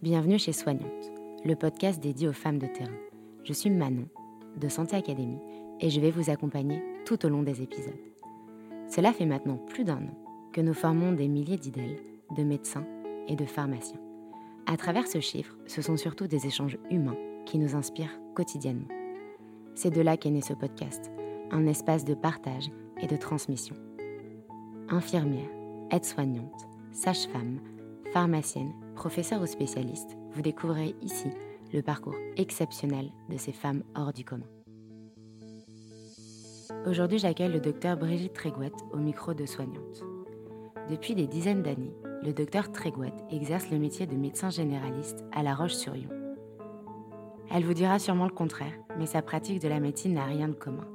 Bienvenue chez Soignante, le podcast dédié aux femmes de terrain. Je suis Manon, de Santé Académie, et je vais vous accompagner tout au long des épisodes. Cela fait maintenant plus d'un an que nous formons des milliers d'idèles, de médecins et de pharmaciens. À travers ce chiffre, ce sont surtout des échanges humains qui nous inspirent quotidiennement. C'est de là qu'est né ce podcast, un espace de partage et de transmission. Infirmières, aides-soignantes, sages-femmes, pharmaciennes, professeurs ou spécialistes, vous découvrirez ici le parcours exceptionnel de ces femmes hors du commun. Aujourd'hui, j'accueille le docteur Brigitte Trégouette au micro de soignante. Depuis des dizaines d'années, le docteur Trégouette exerce le métier de médecin généraliste à La Roche-sur-Yon. Elle vous dira sûrement le contraire, mais sa pratique de la médecine n'a rien de commun.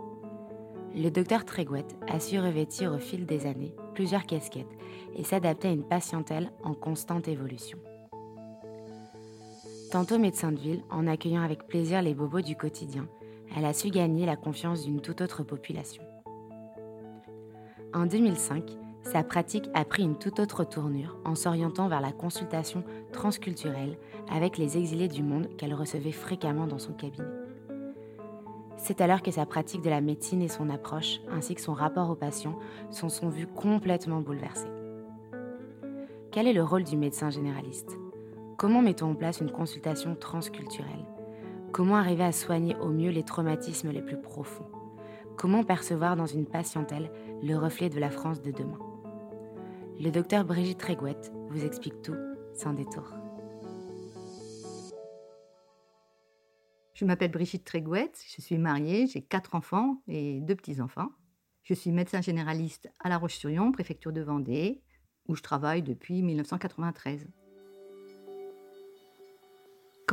Le docteur Trégouette a su revêtir au fil des années plusieurs casquettes et s'adapter à une patientèle en constante évolution. Tantôt médecin de ville, en accueillant avec plaisir les bobos du quotidien, elle a su gagner la confiance d'une toute autre population. En 2005, sa pratique a pris une toute autre tournure en s'orientant vers la consultation transculturelle avec les exilés du monde qu'elle recevait fréquemment dans son cabinet. C'est alors que sa pratique de la médecine et son approche, ainsi que son rapport aux patients, sont, sont vus complètement bouleversés. Quel est le rôle du médecin généraliste? Comment mettons en place une consultation transculturelle? Comment arriver à soigner au mieux les traumatismes les plus profonds? Comment percevoir dans une patientèle le reflet de la France de demain? Le docteur Brigitte Trégouette vous explique tout sans détour. Je m'appelle Brigitte Trégouette, je suis mariée, j'ai quatre enfants et deux petits-enfants. Je suis médecin généraliste à La Roche-sur-Yon, préfecture de Vendée, où je travaille depuis 1993.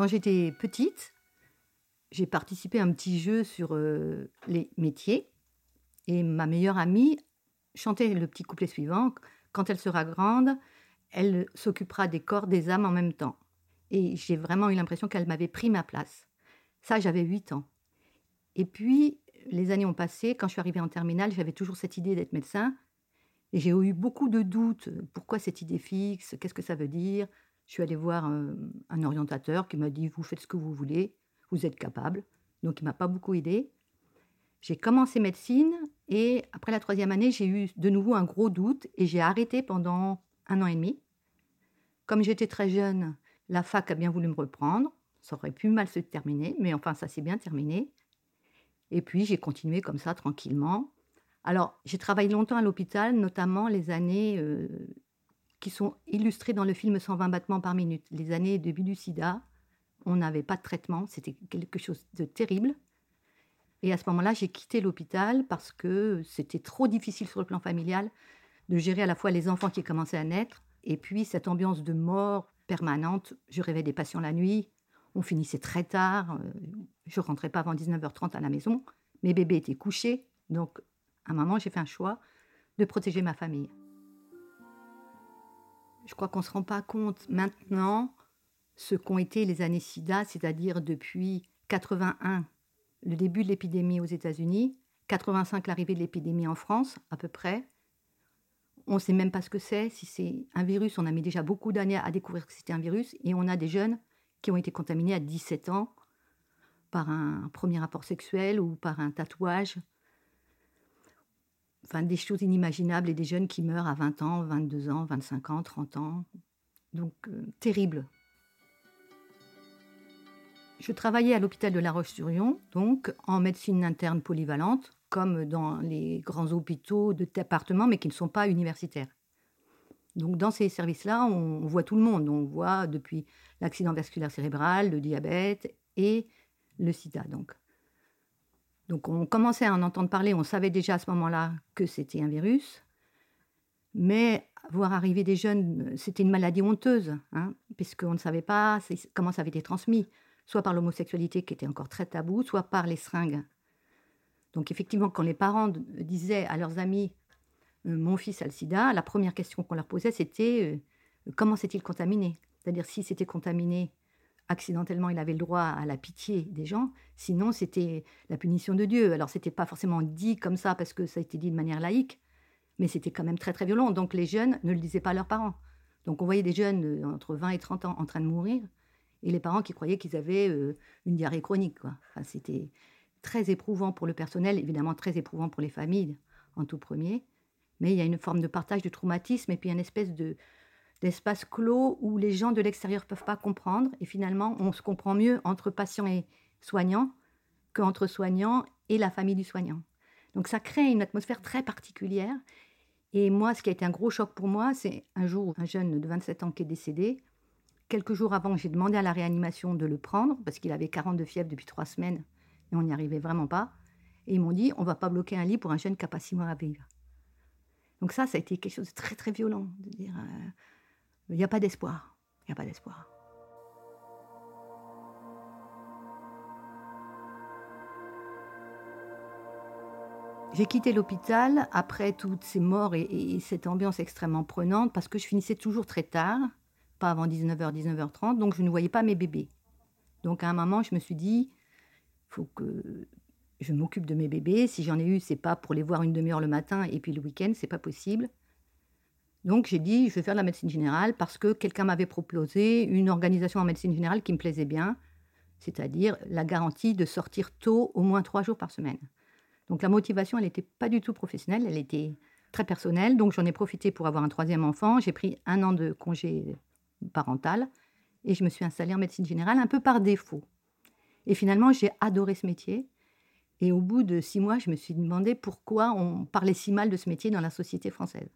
Quand j'étais petite, j'ai participé à un petit jeu sur euh, les métiers et ma meilleure amie chantait le petit couplet suivant Quand elle sera grande, elle s'occupera des corps, des âmes en même temps. Et j'ai vraiment eu l'impression qu'elle m'avait pris ma place. Ça, j'avais 8 ans. Et puis, les années ont passé. Quand je suis arrivée en terminale, j'avais toujours cette idée d'être médecin. Et j'ai eu beaucoup de doutes. Pourquoi cette idée fixe? Qu'est-ce que ça veut dire? Je suis allée voir un, orientateur qui m'a dit Vous faites ce que vous voulez, vous êtes capable. Donc, il m'a pas beaucoup aidé. J'ai commencé médecine et après la troisième année, j'ai eu de nouveau un gros doute et j'ai arrêté pendant un an et demi. Comme j'étais très jeune, la fac a bien voulu me reprendre. Ça aurait pu mal se terminer, mais enfin, ça s'est bien terminé. Et puis, j'ai continué comme ça, tranquillement. Alors, j'ai travaillé longtemps à l'hôpital, notamment les années euh, qui sont illustrées dans le film 120 battements par minute. Les années de du sida, on n'avait pas de traitement, c'était quelque chose de terrible. Et à ce moment-là, j'ai quitté l'hôpital parce que c'était trop difficile sur le plan familial de gérer à la fois les enfants qui commençaient à naître et puis cette ambiance de mort permanente. Je rêvais des patients la nuit, on finissait très tard. Euh, je rentrais pas avant 19h30 à la maison. Mes bébés étaient couchés. Donc, à un moment, j'ai fait un choix de protéger ma famille. Je crois qu'on ne se rend pas compte maintenant ce qu'ont été les années SIDA, c'est-à-dire depuis 81, le début de l'épidémie aux États-Unis, 85, l'arrivée de l'épidémie en France, à peu près. On ne sait même pas ce que c'est. Si c'est un virus, on a mis déjà beaucoup d'années à découvrir que c'était un virus. Et on a des jeunes qui ont été contaminés à 17 ans par un premier rapport sexuel ou par un tatouage. Enfin, des choses inimaginables et des jeunes qui meurent à 20 ans, 22 ans, 25 ans, 30 ans. Donc, euh, terrible. Je travaillais à l'hôpital de La Roche-sur-Yon, donc en médecine interne polyvalente, comme dans les grands hôpitaux de département, mais qui ne sont pas universitaires. Donc dans ces services-là, on voit tout le monde. On voit depuis l'accident vasculaire cérébral, le diabète et le sida. Donc. Donc on commençait à en entendre parler, on savait déjà à ce moment-là que c'était un virus. Mais voir arriver des jeunes, c'était une maladie honteuse, hein, puisqu'on ne savait pas comment ça avait été transmis, soit par l'homosexualité qui était encore très tabou, soit par les seringues. Donc effectivement, quand les parents disaient à leurs amis euh, mon fils a le sida, la première question qu'on leur posait, c'était euh, comment s'est-il contaminé? C'est-à-dire si c'était contaminé accidentellement, il avait le droit à la pitié des gens, sinon c'était la punition de Dieu. Alors c'était pas forcément dit comme ça parce que ça a été dit de manière laïque, mais c'était quand même très très violent. Donc les jeunes ne le disaient pas à leurs parents. Donc on voyait des jeunes euh, entre 20 et 30 ans en train de mourir, et les parents qui croyaient qu'ils avaient euh, une diarrhée chronique. Quoi. c'était très éprouvant pour le personnel, évidemment très éprouvant pour les familles en tout premier, mais il y a une forme de partage du traumatisme et puis une espèce de, d'espace clos où les gens de l'extérieur ne peuvent pas comprendre, et finalement on se comprend mieux entre patients et soignants qu'entre soignants et la famille du soignant. Donc ça crée une atmosphère très particulière. Et moi, ce qui a été un gros choc pour moi, c'est un jour un jeune de 27 ans qui est décédé. Quelques jours avant, j'ai demandé à la réanimation de le prendre parce qu'il avait 40 de fièvre depuis trois semaines et on n'y arrivait vraiment pas. Et ils m'ont dit, on va pas bloquer un lit pour un jeune qui n'a pas six mois à vivre. Donc ça, ça a été quelque chose de très très violent, de dire, euh, il n'y a pas d'espoir, il n'y a pas d'espoir. J'ai quitté l'hôpital après toutes ces morts et, cette ambiance extrêmement prenante parce que je finissais toujours très tard, pas avant 19h, 19h30, donc je ne voyais pas mes bébés. Donc à un moment, je me suis dit, faut que je m'occupe de mes bébés. Si j'en ai eu, c'est pas pour les voir une demi-heure le matin et puis le week-end, c'est pas possible. Donc j'ai dit, je vais faire de la médecine générale parce que quelqu'un m'avait proposé une organisation en médecine générale qui me plaisait bien, c'est-à-dire la garantie de sortir tôt, au moins trois jours par semaine. Donc la motivation, elle n'était pas du tout professionnelle, elle était très personnelle. Donc j'en ai profité pour avoir un troisième enfant. J'ai pris un an de congé parental et je me suis installée en médecine générale un peu par défaut. Et finalement, j'ai adoré ce métier. Et au bout de six mois, je me suis demandé pourquoi on parlait si mal de ce métier dans la société française.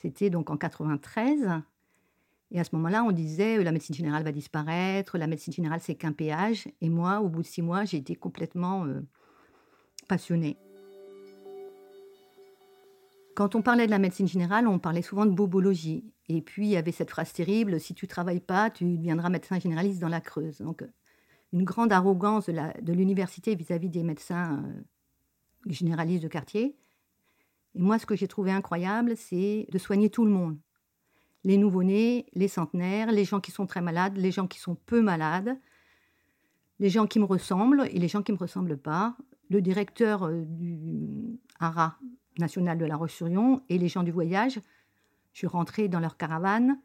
C'était donc en 93. Et à ce moment-là, on disait la médecine générale va disparaître, la médecine générale c'est qu'un péage. Et moi, au bout de six mois, j'ai été complètement euh, passionnée. Quand on parlait de la médecine générale, on parlait souvent de bobologie. Et puis, il y avait cette phrase terrible si tu travailles pas, tu deviendras médecin généraliste dans la Creuse. Donc, une grande arrogance de l'université vis-à-vis des médecins euh, généralistes de quartier. Et moi, ce que j'ai trouvé incroyable, c'est de soigner tout le monde. Les nouveau-nés, les centenaires, les gens qui sont très malades, les gens qui sont peu malades, les gens qui me ressemblent et les gens qui ne me ressemblent pas, le directeur euh, du HARA national de La Roche-sur-Yon et les gens du voyage. Je suis rentrée dans leur caravane,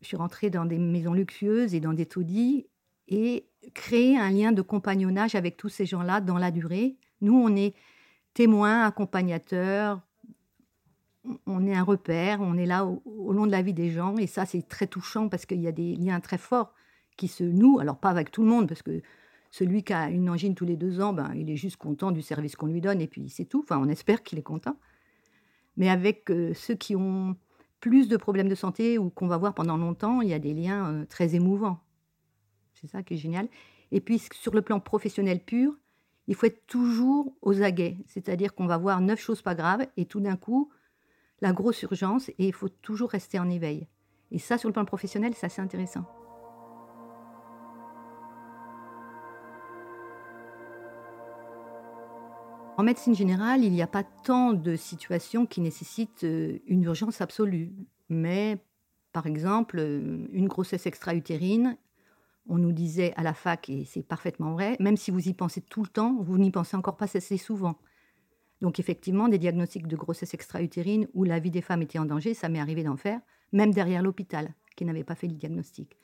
je suis rentrée dans des maisons luxueuses et dans des taudis et créer un lien de compagnonnage avec tous ces gens-là dans la durée. Nous, on est témoins, accompagnateurs, on est un repère, on est là au, long de la vie des gens et ça, c'est très touchant parce qu'il y a des liens très forts qui se nouent, alors pas avec tout le monde parce que celui qui a une angine tous les deux ans, ben, il est juste content du service qu'on lui donne et puis c'est tout. Enfin, on espère qu'il est content. Mais avec euh, ceux qui ont plus de problèmes de santé ou qu'on va voir pendant longtemps, il y a des liens euh, très émouvants. C'est ça qui est génial. Et puis sur le plan professionnel pur, il faut être toujours aux aguets. C'est-à-dire qu'on va voir neuf choses pas graves et tout d'un coup, la grosse urgence et il faut toujours rester en éveil. Et ça, sur le plan professionnel, c'est assez intéressant. En médecine générale, il n'y a pas tant de situations qui nécessitent euh, une urgence absolue. Mais, par exemple, euh, une grossesse extra-utérine, on nous disait à la fac, et c'est parfaitement vrai, même si vous y pensez tout le temps, vous n'y pensez encore pas assez souvent. Donc effectivement, des diagnostics de grossesse extra-utérine où la vie des femmes était en danger, ça m'est arrivé d'en faire, même derrière l'hôpital, qui n'avait pas fait le diagnostic.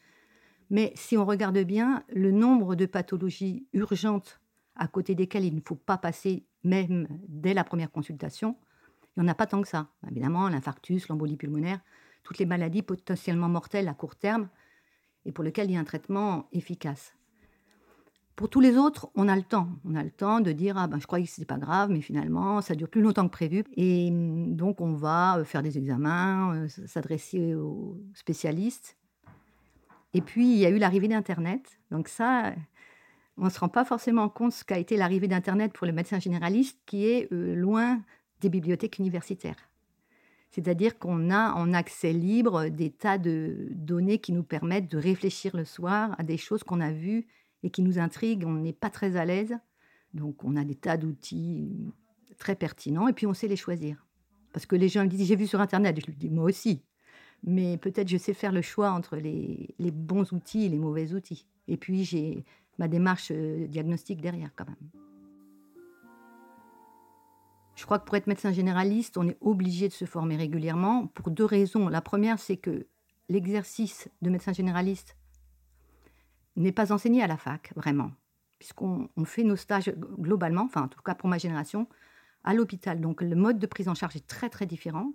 Mais si on regarde bien, le nombre de pathologies urgentes à côté desquelles il ne faut pas passer même dès la première consultation, il n'y en a pas tant que ça. Évidemment, l'infarctus, l'embolie pulmonaire, toutes les maladies potentiellement mortelles à court terme et pour lesquelles il y a un traitement efficace. Pour tous les autres, on a le temps. On a le temps de dire ah ben je croyais que ce n'était pas grave, mais finalement ça dure plus longtemps que prévu. Et hum, donc on va euh, faire des examens, euh, s'adresser aux spécialistes. Et puis il y a eu l'arrivée d'Internet. Donc ça, on ne se rend pas forcément compte ce qu'a été l'arrivée d'Internet pour les médecins généralistes, qui est euh, loin des bibliothèques universitaires. C'est-à-dire qu'on a en accès libre des tas de données qui nous permettent de réfléchir le soir à des choses qu'on a vues et qui nous intriguent. On n'est pas très à l'aise. Donc on a des tas d'outils très pertinents et puis on sait les choisir. Parce que les gens me disent j'ai vu sur Internet, je lui dis moi aussi. Mais peut-être je sais faire le choix entre les, les bons outils et les mauvais outils. Et puis j'ai ma démarche euh, diagnostique derrière quand même. Je crois que pour être médecin généraliste, on est obligé de se former régulièrement pour deux raisons. La première, c'est que l'exercice de médecin généraliste n'est pas enseigné à la fac, vraiment, puisqu'on fait nos stages globalement, enfin en tout cas pour ma génération, à l'hôpital. Donc le mode de prise en charge est très très différent.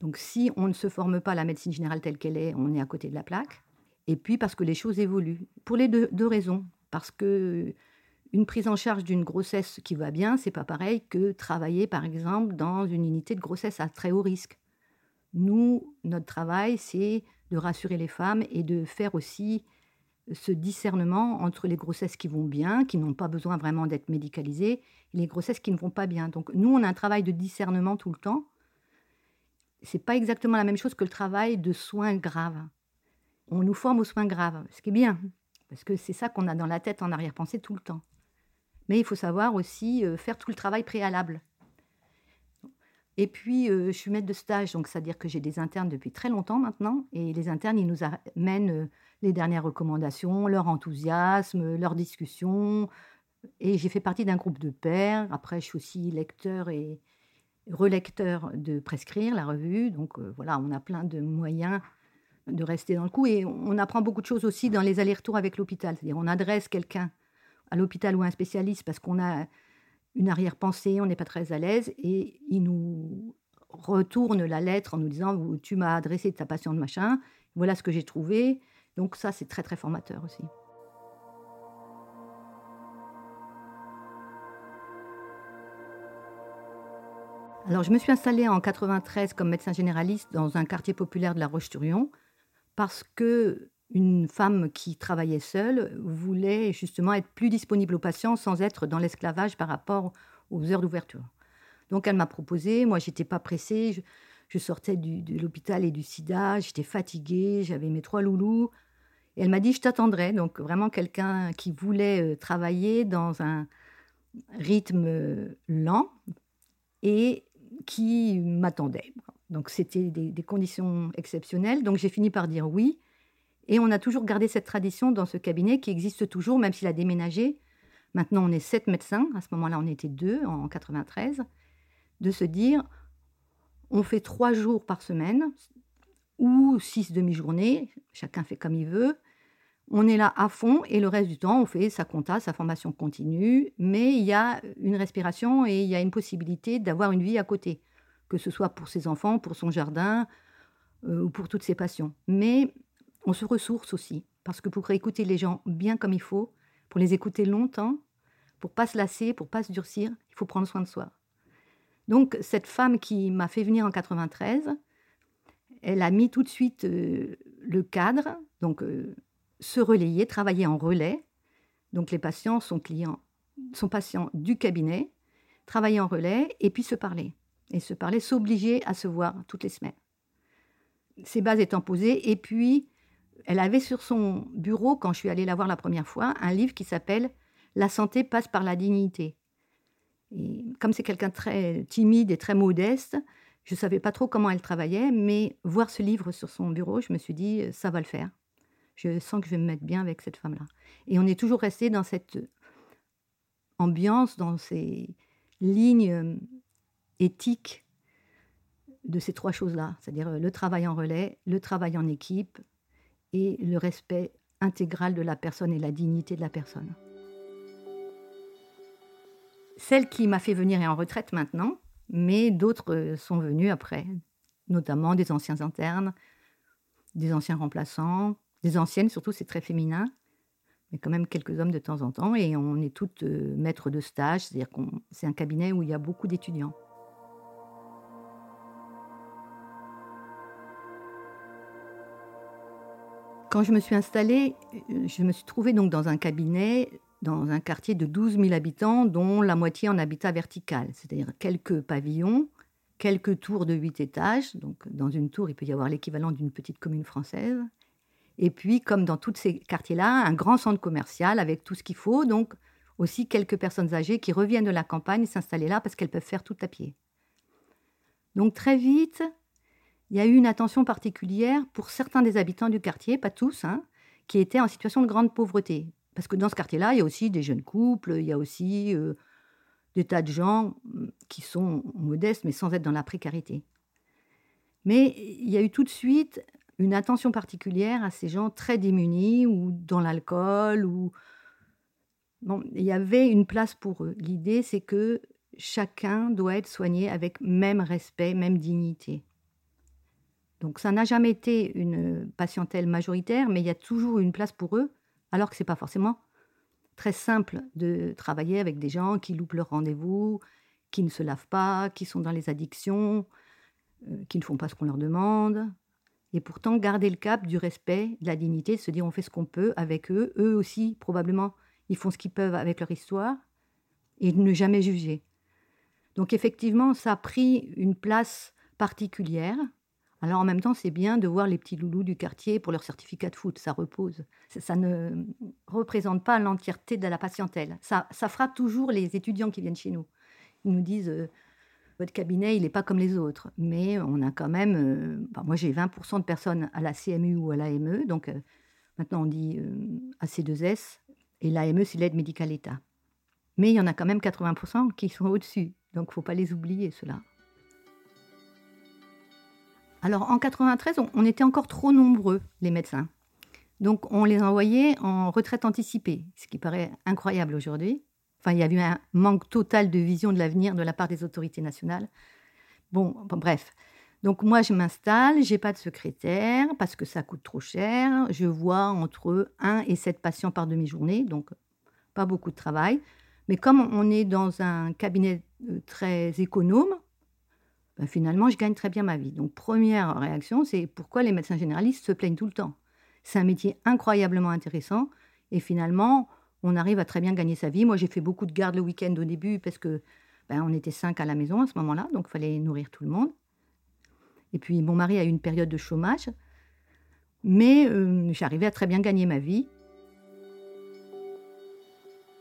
Donc si on ne se forme pas à la médecine générale telle qu'elle est, on est à côté de la plaque. Et puis parce que les choses évoluent. Pour les deux, raisons. Parce que une prise en charge d'une grossesse qui va bien, c'est pas pareil que travailler par exemple dans une unité de grossesse à très haut risque. Nous, notre travail, c'est de rassurer les femmes et de faire aussi ce discernement entre les grossesses qui vont bien, qui n'ont pas besoin vraiment d'être médicalisées, et les grossesses qui ne vont pas bien. Donc nous, on a un travail de discernement tout le temps. C'est pas exactement la même chose que le travail de soins graves. On nous forme aux soins graves, ce qui est bien, parce que c'est ça qu'on a dans la tête en arrière-pensée tout le temps. Mais il faut savoir aussi euh, faire tout le travail préalable. Et puis, euh, je suis maître de stage, donc c'est-à-dire que j'ai des internes depuis très longtemps maintenant. Et les internes, ils nous amènent euh, les dernières recommandations, leur enthousiasme, leurs discussions. Et j'ai fait partie d'un groupe de pairs. Après, je suis aussi lecteur et relecteur de Prescrire, la revue. Donc voilà, on a plein de moyens de rester dans le coup. Et on apprend beaucoup de choses aussi dans les allers-retours avec l'hôpital. C'est-à-dire, on adresse quelqu'un à l'hôpital ou un spécialiste parce qu'on a une arrière-pensée, on n'est pas très à l'aise, et il nous retourne la lettre en nous disant Tu m'as adressé de ta patiente machin, voilà ce que j'ai trouvé. Donc, ça, c'est très, très formateur aussi. Alors, je me suis installée en 93 comme médecin généraliste dans un quartier populaire de la Roche-sur-Yon parce que une femme qui travaillait seule voulait justement être plus disponible aux patients sans être dans l'esclavage par rapport aux heures d'ouverture. Donc elle m'a proposé, moi j'étais pas pressée, je, sortais de l'hôpital et du sida, j'étais fatiguée, j'avais mes trois loulous. Et elle m'a dit je t'attendrai, donc vraiment quelqu'un qui voulait euh, travailler dans un rythme euh, lent et qui m'attendait. Donc c'était des conditions exceptionnelles, donc j'ai fini par dire oui. Et on a toujours gardé cette tradition dans ce cabinet qui existe toujours, même s'il a déménagé. Maintenant, on est sept médecins. À ce moment-là, on était deux en 93. De se dire, on fait trois jours par semaine ou six demi-journées. Chacun fait comme il veut. On est là à fond et le reste du temps, on fait sa compta, sa formation continue. Mais il y a une respiration et il y a une possibilité d'avoir une vie à côté, que ce soit pour ses enfants, pour son jardin euh, ou pour toutes ses passions. Mais on se ressource aussi, parce que pour écouter les gens bien comme il faut, pour les écouter longtemps, pour pas se lasser, pour pas se durcir, il faut prendre soin de soi. Donc cette femme qui m'a fait venir en 93, elle a mis tout de suite euh, le cadre, donc euh, se relayer, travailler en relais. Donc les patients sont clients, sont patients du cabinet, travailler en relais et puis se parler. Et se parler, s'obliger à se voir toutes les semaines. Ces bases étant posées, et puis elle avait sur son bureau, quand je suis allée la voir la première fois, un livre qui s'appelle La santé passe par la dignité. Et comme c'est quelqu'un très timide et très modeste, je ne savais pas trop comment elle travaillait, mais voir ce livre sur son bureau, je me suis dit, ça va le faire. Je sens que je vais me mettre bien avec cette femme-là. Et on est toujours resté dans cette ambiance, dans ces lignes éthiques de ces trois choses-là, c'est-à-dire le travail en relais, le travail en équipe et le respect intégral de la personne et la dignité de la personne. Celle qui m'a fait venir est en retraite maintenant, mais d'autres sont venus après, notamment des anciens internes, des anciens remplaçants, des anciennes surtout, c'est très féminin, mais quand même quelques hommes de temps en temps, et on est toutes euh, maîtres de stage, c'est-à-dire que c'est un cabinet où il y a beaucoup d'étudiants. Quand je me suis installée, euh, je me suis trouvée donc dans un cabinet dans un quartier de 12 000 habitants, dont la moitié en habitat vertical, c'est-à-dire quelques pavillons, quelques tours de 8 étages. Donc, dans une tour, il peut y avoir l'équivalent d'une petite commune française. Et puis, comme dans tous ces quartiers-là, un grand centre commercial avec tout ce qu'il faut. Donc, aussi quelques personnes âgées qui reviennent de la campagne s'installer là parce qu'elles peuvent faire tout à pied. Donc, très vite, il y a eu une attention particulière pour certains des habitants du quartier, pas tous, hein, qui étaient en situation de grande pauvreté. Parce que dans ce quartier-là, il y a aussi des jeunes couples, il y a aussi euh, des tas de gens mm, qui sont modestes, mais sans être dans la précarité. Mais il y a eu tout de suite une attention particulière à ces gens très démunis ou dans l'alcool ou il y avait une place pour eux. L'idée c'est que chacun doit être soigné avec même respect, même dignité. Donc ça n'a jamais été une patientèle majoritaire, mais il y a toujours une place pour eux, alors que c'est pas forcément très simple de travailler avec des gens qui loupent leur rendez-vous, qui ne se lavent pas, qui sont dans les addictions, euh, qui ne font pas ce qu'on leur demande. Et pourtant, garder le cap du respect, de la dignité, de se dire on fait ce qu'on peut avec eux. Eux aussi, probablement, ils font ce qu'ils peuvent avec leur histoire et ne jamais juger. Donc effectivement, ça a pris une place particulière. Alors en même temps, c'est bien de voir les petits loulous du quartier pour leur certificat de foot, ça repose. Ça, ne représente pas l'entièreté de la patientèle. Ça, fera toujours les étudiants qui viennent chez nous. Ils nous disent euh, votre cabinet, il n'est pas comme les autres. Mais on a quand même. Euh, moi, j'ai 20% de personnes à la CMU ou à l'AME. Donc euh, maintenant, on dit AC2S. Et l'AME, c'est l'aide médicale État. Mais il y en a quand même 80% qui sont au-dessus. Donc, faut pas les oublier, ceux-là. Alors, en 93, on, était encore trop nombreux, les médecins. Donc, on les envoyait en retraite anticipée, ce qui paraît incroyable aujourd'hui. Enfin, il y a eu un manque total de vision de l'avenir de la part des autorités nationales. Bon, bref. Donc moi, je m'installe, j'ai pas de secrétaire parce que ça coûte trop cher. Je vois entre 1 et 7 patients par demi-journée, donc pas beaucoup de travail. Mais comme on est dans un cabinet euh, très économe, ben, finalement, je gagne très bien ma vie. Donc, première réaction, c'est pourquoi les médecins généralistes se plaignent tout le temps? C'est un métier incroyablement intéressant et finalement, on arrive à très bien gagner sa vie. Moi, j'ai fait beaucoup de gardes le week-end au début parce que ben, on était cinq à la maison à ce moment-là, donc il fallait nourrir tout le monde. Et puis, mon mari a eu une période de chômage, mais euh, j'arrivais à très bien gagner ma vie.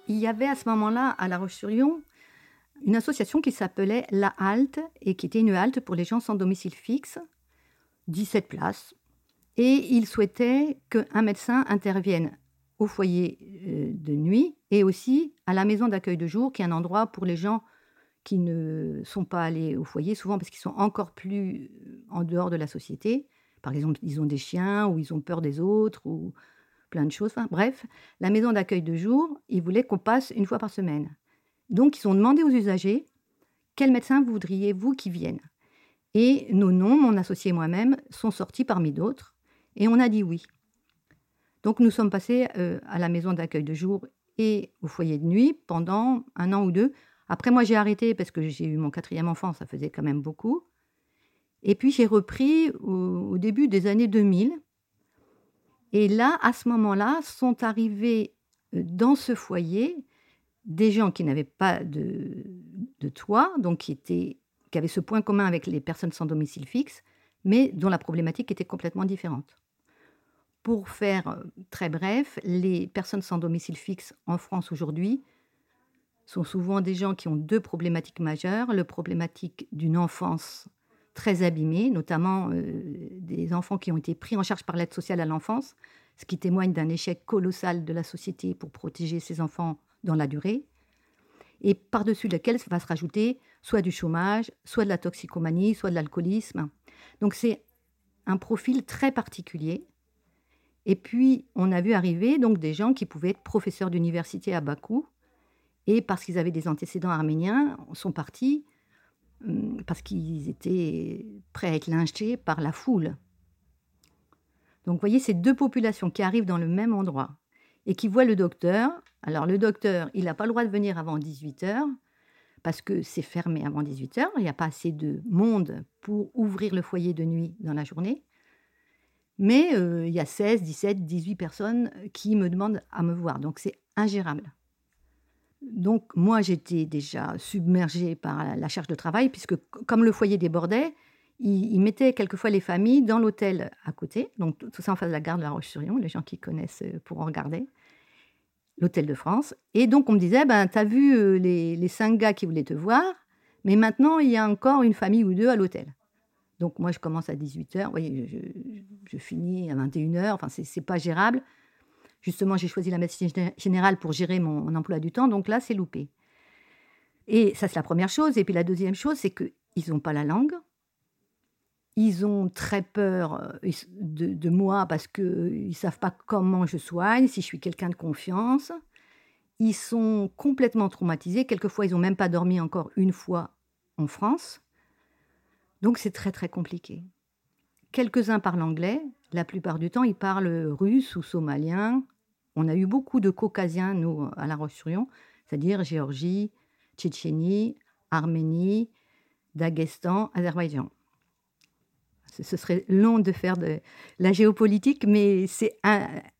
Il y avait à ce moment-là, à La Roche-sur-Yon, une association qui s'appelait La Halte et qui était une halte pour les gens sans domicile fixe, 17 places. Et ils souhaitaient qu'un médecin intervienne au foyer euh, de nuit et aussi à la maison d'accueil de jour, qui est un endroit pour les gens qui ne sont pas allés au foyer, souvent parce qu'ils sont encore plus euh, en dehors de la société. Par exemple, ils ont des chiens ou ils ont peur des autres ou plein de choses. bref, la maison d'accueil de jour, ils voulaient qu'on passe une fois par semaine. Donc, ils ont demandé aux usagers quel médecin voudriez-vous qui vienne Et nos noms, mon associé et moi-même, sont sortis parmi d'autres et on a dit oui. Donc, nous sommes passés euh, à la maison d'accueil de jour et au foyer de nuit pendant un an ou deux. Après, moi, j'ai arrêté parce que j'ai eu mon quatrième enfant, ça faisait quand même beaucoup. Et puis, j'ai repris au, au début des années 2000. Et là, à ce moment-là, sont arrivés euh, dans ce foyer des gens qui n'avaient pas de, toit, donc qui, étaient, qui avaient ce point commun avec les personnes sans domicile fixe, mais dont la problématique était complètement différente. Pour faire euh, très bref, les personnes sans domicile fixe en France aujourd'hui sont souvent des gens qui ont deux problématiques majeures. Le problématique d'une enfance très abîmée, notamment euh, des enfants qui ont été pris en charge par l'aide sociale à l'enfance, ce qui témoigne d'un échec colossal de la société pour protéger ces enfants dans la durée, et par-dessus lequel va se rajouter soit du chômage, soit de la toxicomanie, soit de l'alcoolisme. Donc c'est un profil très particulier. Et puis on a vu arriver donc des gens qui pouvaient être professeurs d'université à Bakou, et parce qu'ils avaient des antécédents arméniens, sont partis hum, parce qu'ils étaient prêts à être lynchés par la foule. Donc vous voyez ces deux populations qui arrivent dans le même endroit et qui voient le docteur alors le docteur, il n'a pas le droit de venir avant 18 heures parce que c'est fermé avant 18 heures. Il n'y a pas assez de monde pour ouvrir le foyer de nuit dans la journée. Mais euh, il y a 16, 17, 18 personnes qui me demandent à me voir. Donc c'est ingérable. Donc moi j'étais déjà submergée par la charge de travail puisque comme le foyer débordait, il, il mettait quelquefois les familles dans l'hôtel à côté. Donc tout ça en face de la gare de la Roche-sur-Yon. Les gens qui connaissent euh, pourront regarder l'Hôtel de France. Et donc, on me disait, ben, tu as vu euh, les, cinq gars qui voulaient te voir, mais maintenant, il y a encore une famille ou deux à l'hôtel. Donc, moi, je commence à 18h, voyez, je, finis à 21h, enfin, c'est pas gérable. Justement, j'ai choisi la médecine générale pour gérer mon, emploi du temps, donc là, c'est loupé. Et ça, c'est la première chose. Et puis la deuxième chose, c'est qu'ils n'ont pas la langue. Ils ont très peur euh, de, moi parce qu'ils ne savent pas comment je soigne, si je suis quelqu'un de confiance. Ils sont complètement traumatisés. Quelquefois, ils n'ont même pas dormi encore une fois en France. Donc, c'est très, très compliqué. Quelques-uns parlent anglais. La plupart du temps, ils parlent russe ou somalien. On a eu beaucoup de caucasiens, nous, à La Roche-sur-Yon, c'est-à-dire Géorgie, Tchétchénie, Arménie, Daghestan, Azerbaïdjan. Ce serait long de faire de la géopolitique, mais c'est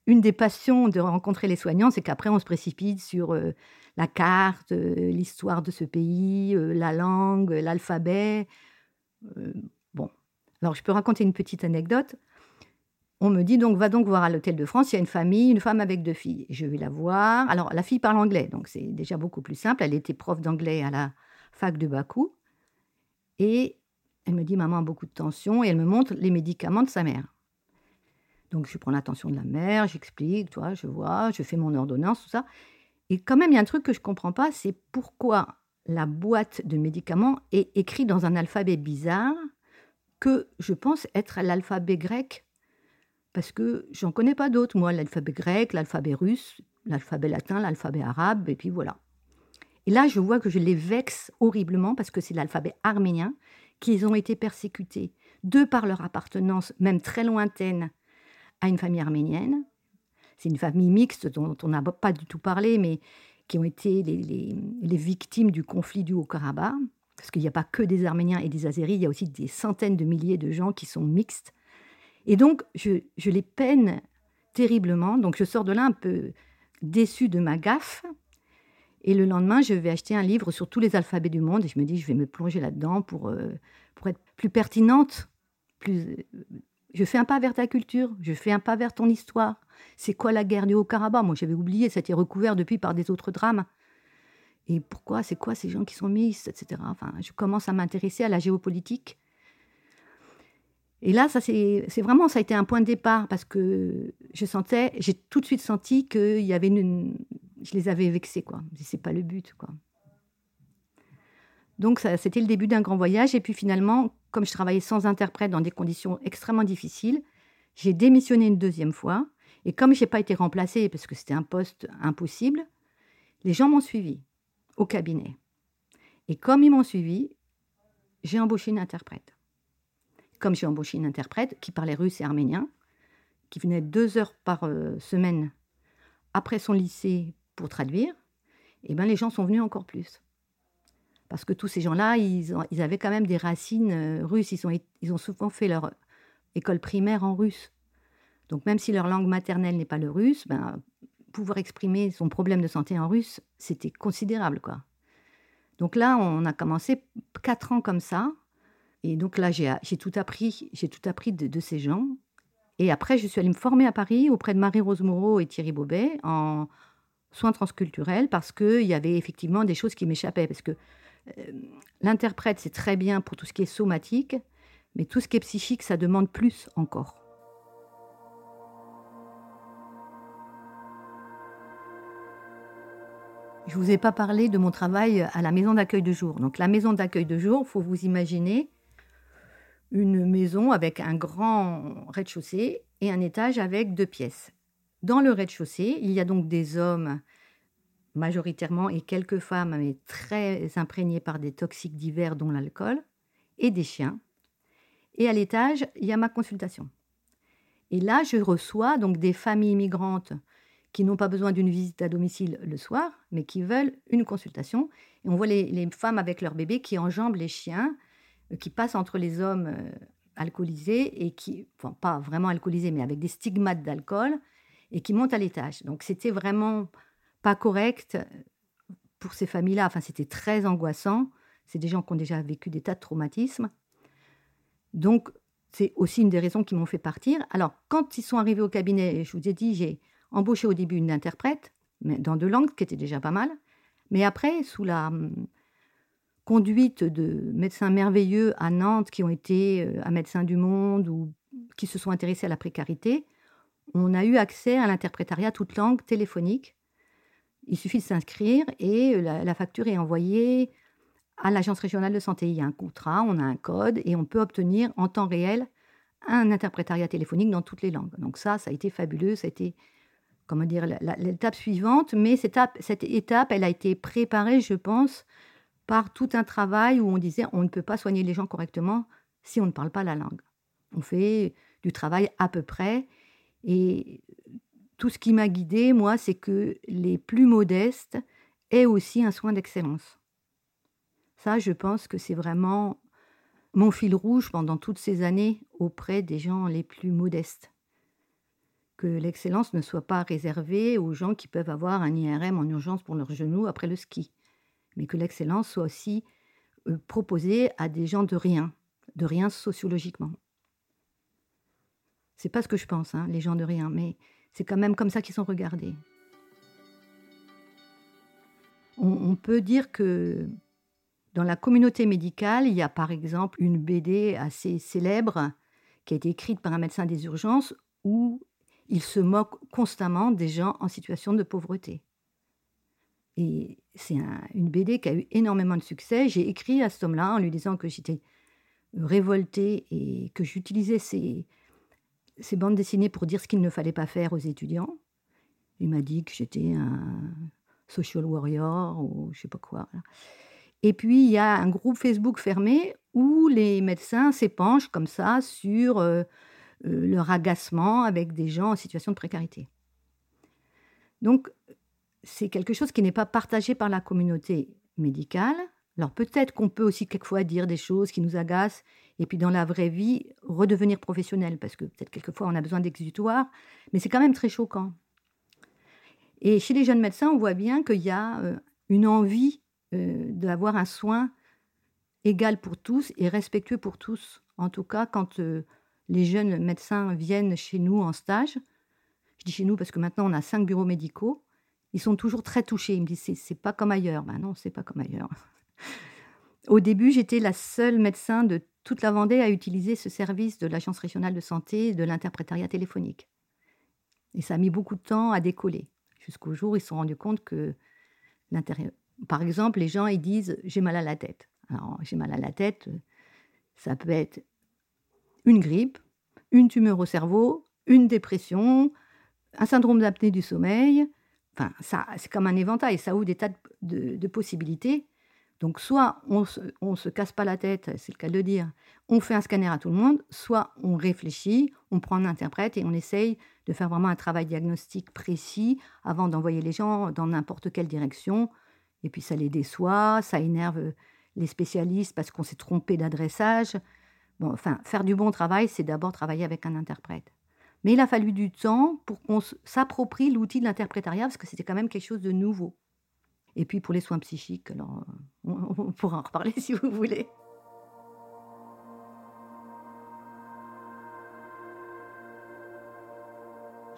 une des passions de rencontrer les soignants, c'est qu'après on se précipite sur euh, la carte, euh, l'histoire de ce pays, euh, la langue, l'alphabet. bon, alors je peux raconter une petite anecdote. On me dit donc va donc voir à l'hôtel de France, il y a une famille, une femme avec deux filles. Je vais la voir. Alors la fille parle anglais, donc c'est déjà beaucoup plus simple. Elle était prof d'anglais à la fac de Bakou. Et elle me dit Maman a beaucoup de tension et elle me montre les médicaments de sa mère. Donc je prends l'attention de la mère, j'explique, toi, je vois, je fais mon ordonnance, tout ça. Et quand même, il y a un truc que je ne comprends pas, c'est pourquoi la boîte de médicaments est écrite dans un alphabet bizarre que je pense être l'alphabet grec, parce que j'en connais pas d'autres, moi, l'alphabet grec, l'alphabet russe, l'alphabet latin, l'alphabet arabe, et puis voilà. Et là, je vois que je les vexe horriblement parce que c'est l'alphabet arménien qu'ils ont été persécutés, de par leur appartenance, même très lointaine, à une famille arménienne. C'est une famille mixte dont on n'a pas du tout parlé, mais qui ont été les, victimes du conflit du Haut-Karabakh. Parce qu'il n'y a pas que des Arméniens et des Azéris, il y a aussi des centaines de milliers de gens qui sont mixtes. Et donc, je, je les peine terriblement. Donc, je sors de là un peu déçue de ma gaffe, et le lendemain, je vais acheter un livre sur tous les alphabets du monde et je me dis, je vais me plonger là-dedans pour, euh, pour être plus pertinente. Plus, euh, je fais un pas vers ta culture, je fais un pas vers ton histoire. C'est quoi la guerre du Haut-Karabakh? Moi, j'avais oublié, ça a été recouvert depuis par des autres drames. Et pourquoi? C'est quoi ces gens qui sont mixtes, etc. Enfin, je commence à m'intéresser à la géopolitique. Et là, ça c'est vraiment, ça a été un point de départ parce que je sentais, j'ai tout de suite senti qu'il y avait une, je les avais vexés, quoi. C'est pas le but, quoi. Donc, c'était le début d'un grand voyage. Et puis finalement, comme je travaillais sans interprète dans des conditions extrêmement difficiles, j'ai démissionné une deuxième fois. Et comme je n'ai pas été remplacée parce que c'était un poste impossible, les gens m'ont suivi au cabinet. Et comme ils m'ont suivi, j'ai embauché une interprète. Comme j'ai embauché une interprète qui parlait russe et arménien, qui venait deux heures par euh, semaine après son lycée pour traduire, eh ben, les gens sont venus encore plus. Parce que tous ces gens-là, ils, avaient quand même des racines euh, russes. Ils ont, ils ont souvent fait leur école primaire en russe. Donc même si leur langue maternelle n'est pas le russe, ben, pouvoir exprimer son problème de santé en russe, c'était considérable. quoi. Donc là, on a commencé quatre ans comme ça. Et donc là, j'ai tout appris, j'ai tout appris de, de, ces gens. Et après, je suis allée me former à Paris auprès de Marie-Rose Moreau et Thierry Bobet en, soins transculturels parce qu'il y avait effectivement des choses qui m'échappaient. Parce que euh, l'interprète, c'est très bien pour tout ce qui est somatique, mais tout ce qui est psychique, ça demande plus encore. Je ne vous ai pas parlé de mon travail à la maison d'accueil de jour. Donc la maison d'accueil de jour, il faut vous imaginer une maison avec un grand rez-de-chaussée et un étage avec deux pièces. Dans le rez-de-chaussée, il y a donc des hommes majoritairement et quelques femmes, mais très imprégnées par des toxiques divers, dont l'alcool, et des chiens. Et à l'étage, il y a ma consultation. Et là, je reçois donc des familles migrantes qui n'ont pas besoin d'une visite à domicile le soir, mais qui veulent une consultation. Et on voit les, femmes avec leurs bébés qui enjambent les chiens, euh, qui passent entre les hommes euh, alcoolisés et qui, enfin pas vraiment alcoolisés, mais avec des stigmates d'alcool, et qui montent à l'étage. Donc c'était vraiment pas correct pour ces familles-là. Enfin, c'était très angoissant. C'est des gens qui ont déjà vécu des tas de traumatismes. Donc, c'est aussi une des raisons qui m'ont fait partir. Alors, quand ils sont arrivés au cabinet, je vous ai dit, j'ai embauché au début une interprète, dans deux langues, qui était déjà pas mal. Mais après, sous la hum, conduite de médecins merveilleux à Nantes qui ont été à euh, Médecins du Monde ou qui se sont intéressés à la précarité, on a eu accès à l'interprétariat toute langue téléphonique. Il suffit de s'inscrire et la, facture est envoyée à l'Agence régionale de santé. Il y a un contrat, on a un code et on peut obtenir en temps réel un interprétariat téléphonique dans toutes les langues. Donc ça, ça a été fabuleux, ça a été, comment dire, l'étape suivante. Mais cette étape, cette étape, elle a été préparée, je pense, par tout un travail où on disait on ne peut pas soigner les gens correctement si on ne parle pas la langue. On fait du travail à peu près. Et tout ce qui m'a guidée, moi, c'est que les plus modestes aient aussi un soin d'excellence. Ça, je pense que c'est vraiment mon fil rouge pendant toutes ces années auprès des gens les plus modestes. Que l'excellence ne soit pas réservée aux gens qui peuvent avoir un IRM en urgence pour leurs genoux après le ski, mais que l'excellence soit aussi euh, proposée à des gens de rien, de rien sociologiquement. C'est pas ce que je pense, hein, les gens de rien, mais c'est quand même comme ça qu'ils sont regardés. on peut dire que dans la communauté médicale, il y a par exemple une BD assez célèbre qui a été écrite par un médecin des urgences où il se moque constamment des gens en situation de pauvreté. Et c'est une BD qui a eu énormément de succès. J'ai écrit à cet homme-là en lui disant que j'étais révoltée et que j'utilisais ces, ces bandes dessinées pour dire ce qu'il ne fallait pas faire aux étudiants. Il m'a dit que j'étais un social warrior ou je sais pas quoi. Et puis, il y a un groupe Facebook fermé où les médecins s'épanchent comme ça sur euh, euh, leur agacement avec des gens en situation de précarité. Donc, c'est quelque chose qui n'est pas partagé par la communauté médicale. Alors peut-être qu'on peut aussi quelquefois dire des choses qui nous agacent et puis dans la vraie vie redevenir professionnel parce que peut-être quelquefois on a besoin d'exutoire, mais c'est quand même très choquant. Et chez les jeunes médecins, on voit bien qu'il y a euh, une envie euh, d'avoir un soin égal pour tous et respectueux pour tous. En tout cas, quand euh, les jeunes médecins viennent chez nous en stage, je dis chez nous parce que maintenant on a cinq bureaux médicaux, ils sont toujours très touchés. Ils me disent c'est pas comme ailleurs. Ben non, c'est pas comme ailleurs. Au début, j'étais la seule médecin de toute la Vendée à utiliser ce service de l'Agence régionale de santé de l'interprétariat téléphonique. Et ça a mis beaucoup de temps à décoller, jusqu'au jour où ils se sont rendus compte que par exemple, les gens ils disent j'ai mal à la tête. Alors j'ai mal à la tête, ça peut être une grippe, une tumeur au cerveau, une dépression, un syndrome d'apnée du sommeil. Enfin, ça, c'est comme un éventail, ça ouvre des tas de, possibilités. Donc, soit on se, se casse pas la tête, c'est le cas de dire, on fait un scanner à tout le monde, soit on réfléchit, on prend un interprète et on essaye de faire vraiment un travail diagnostique précis avant d'envoyer les gens dans n'importe quelle direction et puis ça les déçoit, ça énerve les spécialistes parce qu'on s'est trompé d'adressage. Bon, enfin, faire du bon travail, c'est d'abord travailler avec un interprète. Mais il a fallu du temps pour qu'on s'approprie l'outil de l'interprétariat parce que c'était quand même quelque chose de nouveau. Et puis pour les soins psychiques, alors on, pourra en reparler si vous voulez.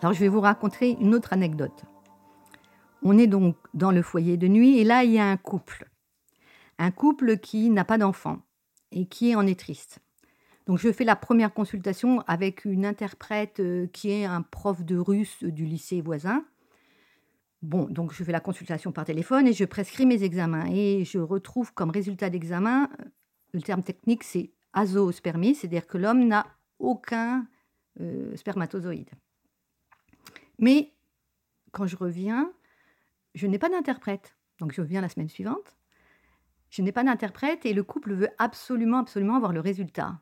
Alors je vais vous raconter une autre anecdote. On est donc dans le foyer de nuit et là, il y a un couple. Un couple qui n'a pas d'enfant et qui en est triste. Donc je fais la première consultation avec une interprète euh, qui est un prof de russe du lycée voisin. Bon, donc je fais la consultation par téléphone et je prescris mes examens. Et je retrouve comme résultat d'examen, euh, le terme technique c'est azoospermie, c'est-à-dire que l'homme n'a aucun euh, spermatozoïde. Mais quand je reviens, je n'ai pas d'interprète. Donc je reviens la semaine suivante. Je n'ai pas d'interprète et le couple veut absolument, absolument avoir le résultat.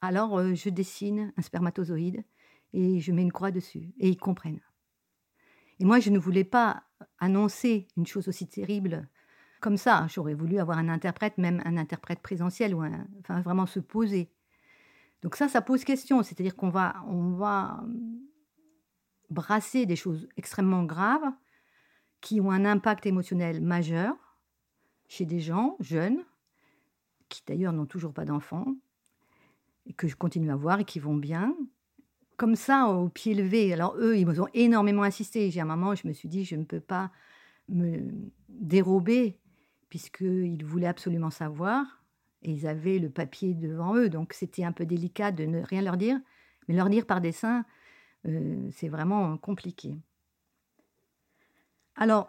Alors euh, je dessine un spermatozoïde et je mets une croix dessus et ils comprennent. Et moi, je ne voulais pas annoncer une chose aussi terrible comme ça. J'aurais voulu avoir un interprète, même un interprète présentiel, ou enfin vraiment se poser. Donc ça, ça pose question. C'est-à-dire qu'on va, on va brasser des choses extrêmement graves qui ont un impact émotionnel majeur chez des gens jeunes, qui d'ailleurs n'ont toujours pas d'enfants, et que je continue à voir et qui vont bien. Comme ça, au pied levé. Alors eux, ils m'ont énormément insisté. J'ai un moment, je me suis dit, je ne peux pas me dérober, puisqu'ils voulaient absolument savoir. Et ils avaient le papier devant eux, donc c'était un peu délicat de ne rien leur dire. Mais leur dire par dessin, euh, c'est vraiment compliqué. Alors,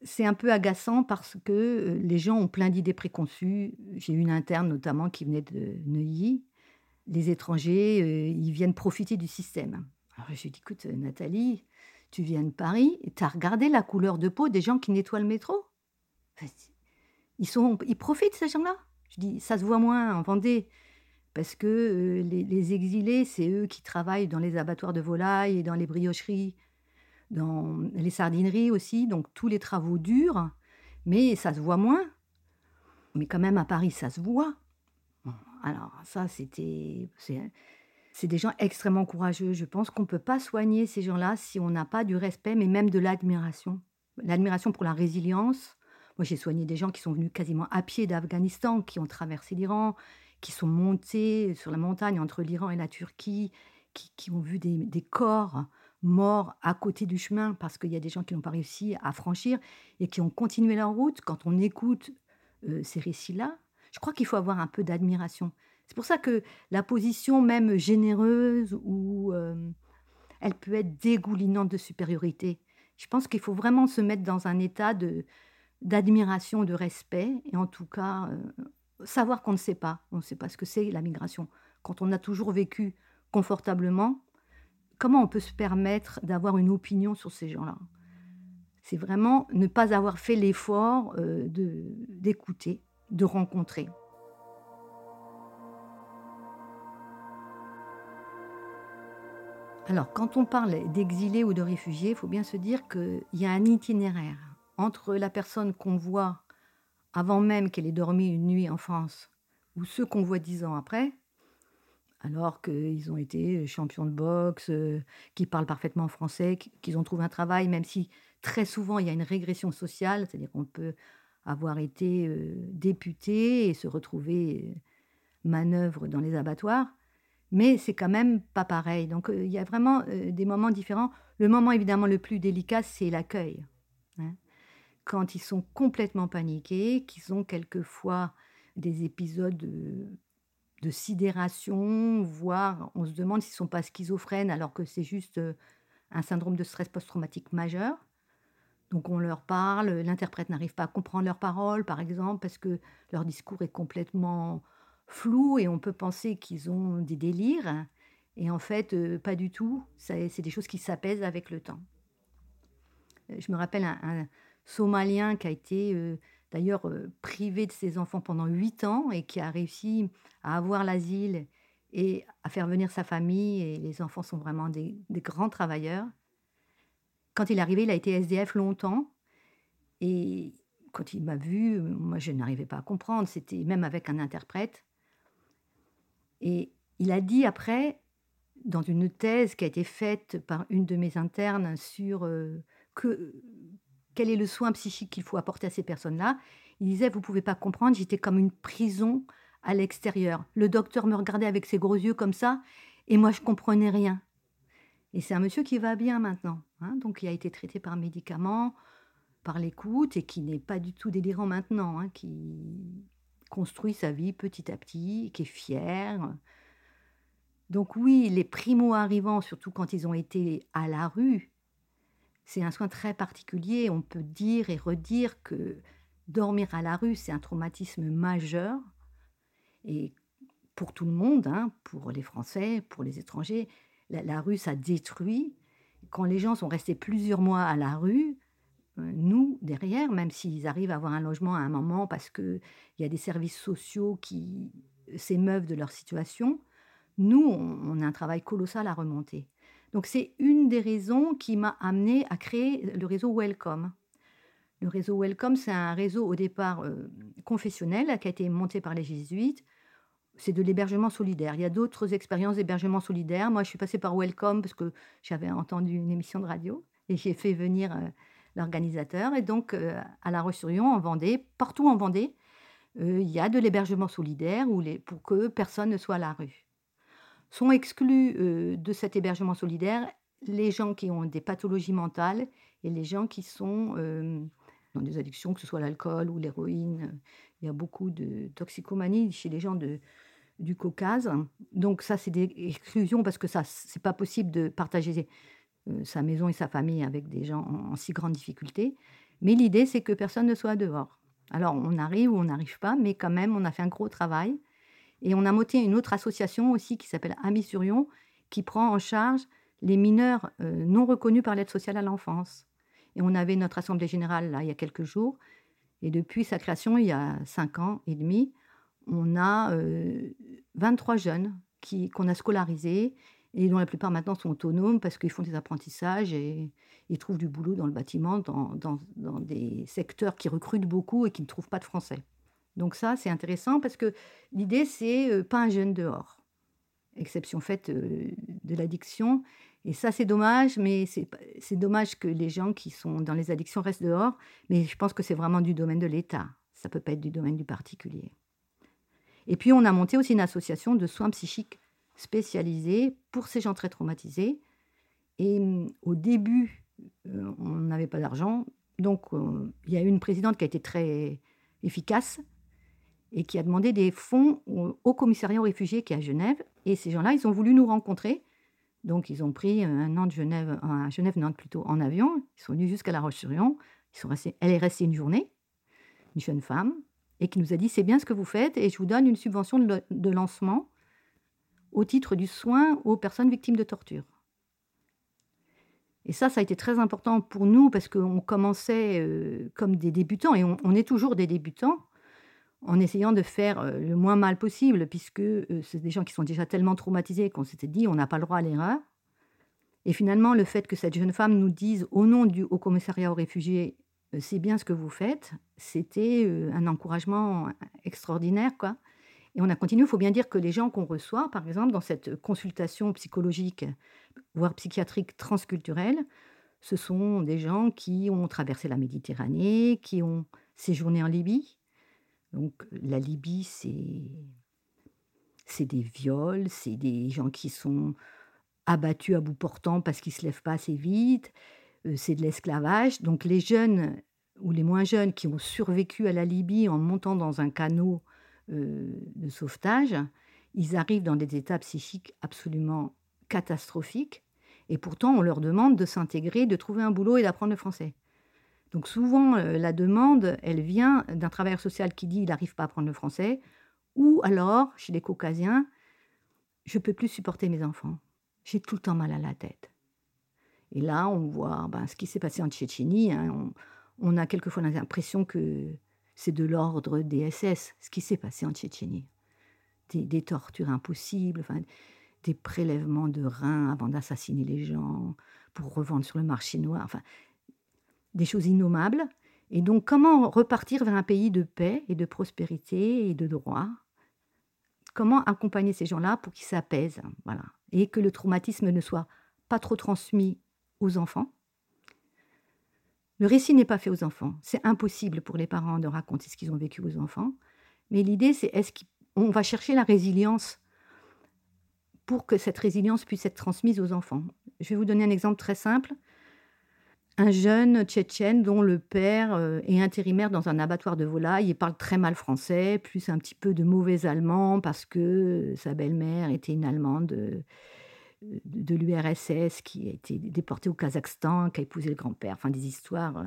c'est un peu agaçant parce que euh, les gens ont plein d'idées préconçues. J'ai une interne notamment qui venait de Neuilly. Les étrangers, euh, ils viennent profiter du système. Alors je lui dit, écoute, Nathalie, tu viens de Paris, tu as regardé la couleur de peau des gens qui nettoient le métro? Ils, sont, ils profitent, ces gens-là? Je dis, ça se voit moins en Vendée, parce que euh, les, les, exilés, c'est eux qui travaillent dans les abattoirs de volailles et dans les briocheries, dans les sardineries aussi, donc tous les travaux durs, mais ça se voit moins. Mais quand même, à Paris, ça se voit. Alors, ça, c'était. C'est des gens extrêmement courageux. Je pense qu'on ne peut pas soigner ces gens-là si on n'a pas du respect, mais même de l'admiration. L'admiration pour la résilience. Moi, j'ai soigné des gens qui sont venus quasiment à pied d'Afghanistan, qui ont traversé l'Iran, qui sont montés sur la montagne entre l'Iran et la Turquie, qui, ont vu des, corps morts à côté du chemin parce qu'il y a des gens qui n'ont pas réussi à franchir et qui ont continué leur route. Quand on écoute euh, ces récits-là, je crois qu'il faut avoir un peu d'admiration. C'est pour ça que la position même généreuse ou euh, elle peut être dégoulinante de supériorité. Je pense qu'il faut vraiment se mettre dans un état de d'admiration, de respect, et en tout cas euh, savoir qu'on ne sait pas, on ne sait pas ce que c'est la migration. Quand on a toujours vécu confortablement, comment on peut se permettre d'avoir une opinion sur ces gens-là? C'est vraiment ne pas avoir fait l'effort euh, d'écouter, de rencontrer. Alors, quand on parle d'exilés ou de réfugiés, il faut bien se dire qu'il y a un itinéraire entre la personne qu'on voit avant même qu'elle ait dormi une nuit en France ou ceux qu'on voit dix ans après, alors qu'ils ont été champions de boxe, euh, qui parlent parfaitement français, qu'ils ont trouvé un travail, même si très souvent il y a une régression sociale, c'est-à-dire qu'on peut avoir été euh, député et se retrouver euh, manœuvre dans les abattoirs mais c'est quand même pas pareil. Donc euh, il y a vraiment des moments différents. Le moment évidemment le plus délicat, c'est l'accueil. Hein. Quand ils sont complètement paniqués, qu'ils ont quelquefois des épisodes de, sidération, voire on se demande s'ils ne sont pas schizophrènes alors que c'est juste un syndrome de stress post-traumatique majeur. Donc on leur parle, l'interprète n'arrive pas à comprendre leurs paroles, par exemple, parce que leur discours est complètement flou et on peut penser qu'ils ont des délires. Et en fait, euh, pas du tout. C'est des choses qui s'apaisent avec le temps. Euh, je me rappelle un, Somalien qui a été euh, d'ailleurs privé de ses enfants pendant huit ans et qui a réussi à avoir l'asile et à faire venir sa famille. Et les enfants sont vraiment des, des grands travailleurs. Quand il est arrivé, il a été SDF longtemps. Et quand il m'a vu, moi je n'arrivais pas à comprendre. C'était même avec un interprète. Et il a dit après, dans une thèse qui a été faite par une de mes internes sur euh, que, quel est le soin psychique qu'il faut apporter à ces personnes-là, il disait, vous pouvez pas comprendre, j'étais comme une prison à l'extérieur. Le docteur me regardait avec ses gros yeux comme ça, et moi je comprenais rien. Et c'est un monsieur qui va bien maintenant, hein, donc il a été traité par médicaments, par l'écoute, et qui n'est pas du tout délirant maintenant, hein, qui construit sa vie petit à petit, qui est fier. Donc oui, les primo-arrivants, surtout quand ils ont été à la rue, c'est un soin très particulier. On peut dire et redire que dormir à la rue, c'est un traumatisme majeur. Et pour tout le monde, hein, pour les Français, pour les étrangers, la, rue, ça détruit. Quand les gens sont restés plusieurs mois à la rue, euh, nous, derrière, même s'ils arrivent à avoir un logement à un moment parce qu'il y a des services sociaux qui s'émeuvent de leur situation, nous, on, a un travail colossal à remonter. Donc c'est une des raisons qui m'a amené à créer le réseau Welcome. Le réseau Welcome, c'est un réseau au départ euh, confessionnel qui a été monté par les jésuites. C'est de l'hébergement solidaire. Il y a d'autres expériences d'hébergement solidaire. Moi, je suis passée par Welcome parce que j'avais entendu une émission de radio et j'ai fait venir euh, l'organisateur. Et donc, euh, à La Roche-sur-Yon, en Vendée, partout en Vendée, euh, il y a de l'hébergement solidaire où pour que personne ne soit à la rue. Sont exclus de cet hébergement solidaire les gens qui ont des pathologies mentales et les gens qui sont dans des addictions, que ce soit l'alcool ou l'héroïne. Il y a beaucoup de toxicomanie chez les gens de, du Caucase. Donc ça, c'est des exclusions parce que ça, c'est pas possible de partager euh, sa maison et sa famille avec des gens en, si grande difficulté. Mais l'idée, c'est que personne ne soit dehors. Alors, on arrive ou on n'arrive pas, mais quand même, on a fait un gros travail. Et on a monté une autre association aussi qui s'appelle Amis Surion, qui prend en charge les mineurs euh, non reconnus par l'aide sociale à l'enfance. Et on avait notre assemblée générale là il y a quelques jours. Et depuis sa création, il y a cinq ans et demi, on a 23 euh, jeunes qui, qu'on a scolarisés et dont la plupart maintenant sont autonomes parce qu'ils font des apprentissages et ils trouvent du boulot dans le bâtiment, dans, des secteurs qui recrutent beaucoup et qui ne trouvent pas de français. Donc ça, c'est intéressant parce que l'idée, c'est euh, pas un jeune dehors, exception faite euh, de l'addiction. Et ça, c'est dommage, mais c'est dommage que les gens qui sont dans les addictions restent dehors, mais je pense que c'est vraiment du domaine de l'État. Ça peut pas être du domaine du particulier. Et puis, on a monté aussi une association de soins psychiques spécialisés pour ces gens très traumatisés. Et mm, au début, euh, on n'avait pas d'argent. Donc, il y a eu une présidente qui a été très efficace et qui a demandé des fonds au, commissariat aux réfugiés qui est à Genève. Et ces gens-là, ils ont voulu nous rencontrer. Donc, ils ont pris un an de Genève, à Genève-Nantes plutôt, en avion. Ils sont venus jusqu'à La Roche-sur-Yon. elle est restée une journée, une jeune femme, et qui nous a dit c'est bien ce que vous faites, et je vous donne une subvention de, lancement au titre du soin aux personnes victimes de torture. Et ça, ça a été très important pour nous parce qu'on commençait euh, comme des débutants, et on, est toujours des débutants en essayant de faire euh, le moins mal possible, puisque euh, c'est des gens qui sont déjà tellement traumatisés qu'on s'était dit on n'a pas le droit à l'erreur. Et finalement, le fait que cette jeune femme nous dise au nom du Haut Commissariat aux réfugiés, c'est bien ce que vous faites, c'était un encouragement extraordinaire. quoi. Et on a continué. Il faut bien dire que les gens qu'on reçoit, par exemple, dans cette consultation psychologique, voire psychiatrique transculturelle, ce sont des gens qui ont traversé la Méditerranée, qui ont séjourné en Libye, donc la Libye, c'est c'est des viols, c'est des gens qui sont abattus à bout portant parce qu'ils se lèvent pas assez vite, euh, c'est de l'esclavage. Donc les jeunes ou les moins jeunes qui ont survécu à la Libye en montant dans un canot euh, de sauvetage, ils arrivent dans des états psychiques absolument catastrophiques. Et pourtant, on leur demande de s'intégrer, de trouver un boulot et d'apprendre le français. Donc souvent, euh, la demande, elle vient d'un travailleur social qui dit il n'arrive pas à apprendre le français, ou alors, chez les caucasiens, je peux plus supporter mes enfants. J'ai tout le temps mal à la tête. Et là, on voit ben, ce qui s'est passé en Tchétchénie. Hein. on, a quelquefois l'impression que c'est de l'ordre des SS, ce qui s'est passé en Tchétchénie. Des, tortures impossibles, enfin, des prélèvements de reins avant d'assassiner les gens pour revendre sur le marché noir. Enfin, des choses innommables. Et donc, comment repartir vers un pays de paix et de prospérité et de droit? Comment accompagner ces gens-là pour qu'ils s'apaisent? Voilà. Et que le traumatisme ne soit pas trop transmis aux enfants Le récit n'est pas fait aux enfants. C'est impossible pour les parents de raconter ce qu'ils ont vécu aux enfants. Mais l'idée, c'est est-ce qu'on va chercher la résilience pour que cette résilience puisse être transmise aux enfants Je vais vous donner un exemple très simple un jeune tchétchène dont le père euh, est intérimaire dans un abattoir de volailles et parle très mal français, plus un petit peu de mauvais allemand parce que sa belle-mère était une Allemande de, l'URSS qui a été déportée au Kazakhstan, qui a épousé le grand-père, enfin des histoires euh,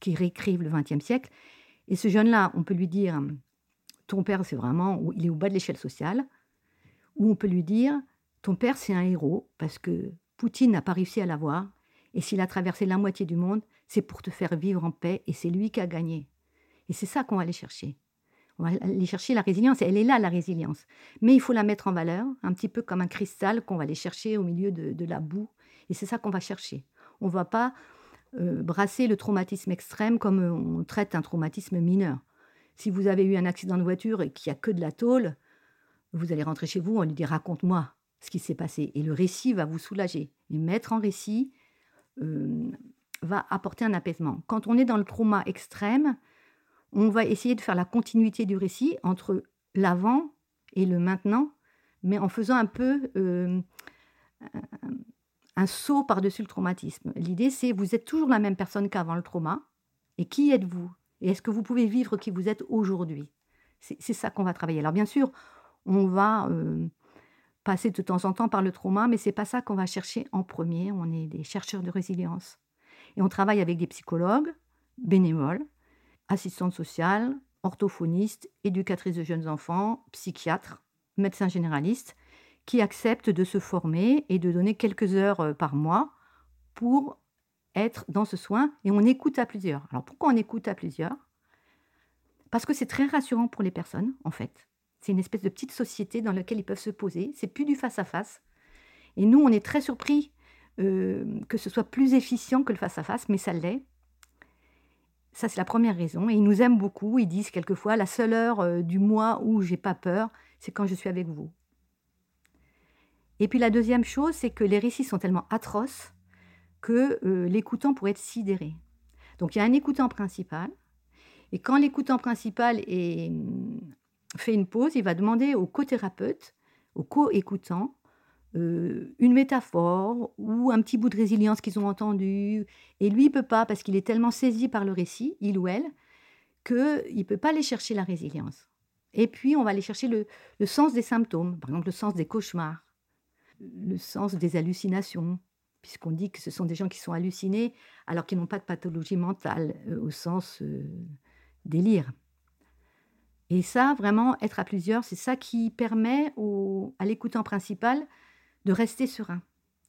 qui réécrivent le XXe siècle. Et ce jeune-là, on peut lui dire, ton père, c'est vraiment, il est au bas de l'échelle sociale, ou on peut lui dire, ton père, c'est un héros parce que Poutine n'a pas réussi à l'avoir et s'il a traversé la moitié du monde, c'est pour te faire vivre en paix et c'est lui qui a gagné. Et c'est ça qu'on va aller chercher. On va aller chercher la résilience. Elle est là, la résilience. Mais il faut la mettre en valeur, un petit peu comme un cristal qu'on va aller chercher au milieu de, la boue. Et c'est ça qu'on va chercher. On ne va pas euh, brasser le traumatisme extrême comme on traite un traumatisme mineur. Si vous avez eu un accident de voiture et qu'il n'y a que de la tôle, vous allez rentrer chez vous, on lui dit raconte-moi ce qui s'est passé. Et le récit va vous soulager. Et mettre en récit, euh, va apporter un apaisement. Quand on est dans le trauma extrême, on va essayer de faire la continuité du récit entre l'avant et le maintenant, mais en faisant un peu euh, un saut par-dessus le traumatisme. L'idée, c'est vous êtes toujours la même personne qu'avant le trauma, et qui êtes-vous? Et est-ce que vous pouvez vivre qui vous êtes aujourd'hui? C'est ça qu'on va travailler. Alors bien sûr, on va euh, passer de temps en temps par le trauma, mais c'est pas ça qu'on va chercher en premier. On est des chercheurs de résilience. Et on travaille avec des psychologues, bénévoles, assistantes sociales, orthophonistes, éducatrices de jeunes enfants, psychiatres, médecins généralistes, qui acceptent de se former et de donner quelques heures euh, par mois pour être dans ce soin et on écoute à plusieurs. Alors pourquoi on écoute à plusieurs? Parce que c'est très rassurant pour les personnes, en fait. C'est une espèce de petite société dans laquelle ils peuvent se poser. C'est plus du face-à-face. Et nous, on est très surpris euh, que ce soit plus efficient que le face-à-face, mais ça l'est. Ça, c'est la première raison. Et ils nous aiment beaucoup. Ils disent quelquefois, la seule heure euh, du mois où j'ai pas peur, c'est quand je suis avec vous. Et puis la deuxième chose, c'est que les récits sont tellement atroces que euh, l'écoutant pourrait être sidéré. Donc il y a un écoutant principal, et quand l'écoutant principal mm, fait une pause, il va demander au co-thérapeute, au co-écoutant, euh, une métaphore ou un petit bout de résilience qu'ils ont entendu. Et lui, il peut pas, parce qu'il est tellement saisi par le récit, il ou elle, qu'il ne peut pas aller chercher la résilience. Et puis, on va aller chercher le, le sens des symptômes, par exemple le sens des cauchemars, le sens des hallucinations, puisqu'on dit que ce sont des gens qui sont hallucinés alors qu'ils n'ont pas de pathologie mentale euh, au sens euh, délire. Et ça, vraiment, être à plusieurs, c'est ça qui permet au, à l'écoutant principal de rester serein.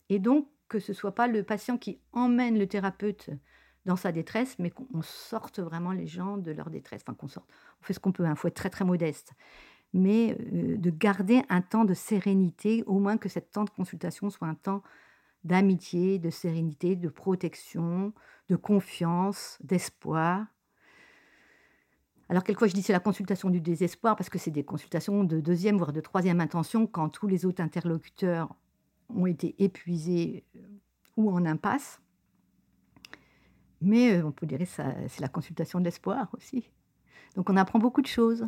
Et donc, que ce soit pas le patient qui emmène le thérapeute dans sa détresse, mais qu'on sorte vraiment les gens de leur détresse. Enfin, qu'on sorte. On fait ce qu'on peut, il hein, faut être très très modeste. Mais euh, de garder un temps de sérénité, au moins que cette temps de consultation soit un temps d'amitié, de sérénité, de protection, de confiance, d'espoir. Alors, quelquefois, je dis c'est la consultation du désespoir parce que c'est des consultations de deuxième, voire de troisième intention quand tous les autres interlocuteurs ont été épuisés euh, ou en impasse. Mais euh, on peut dire que c'est la consultation de l'espoir aussi. Donc, on apprend beaucoup de choses.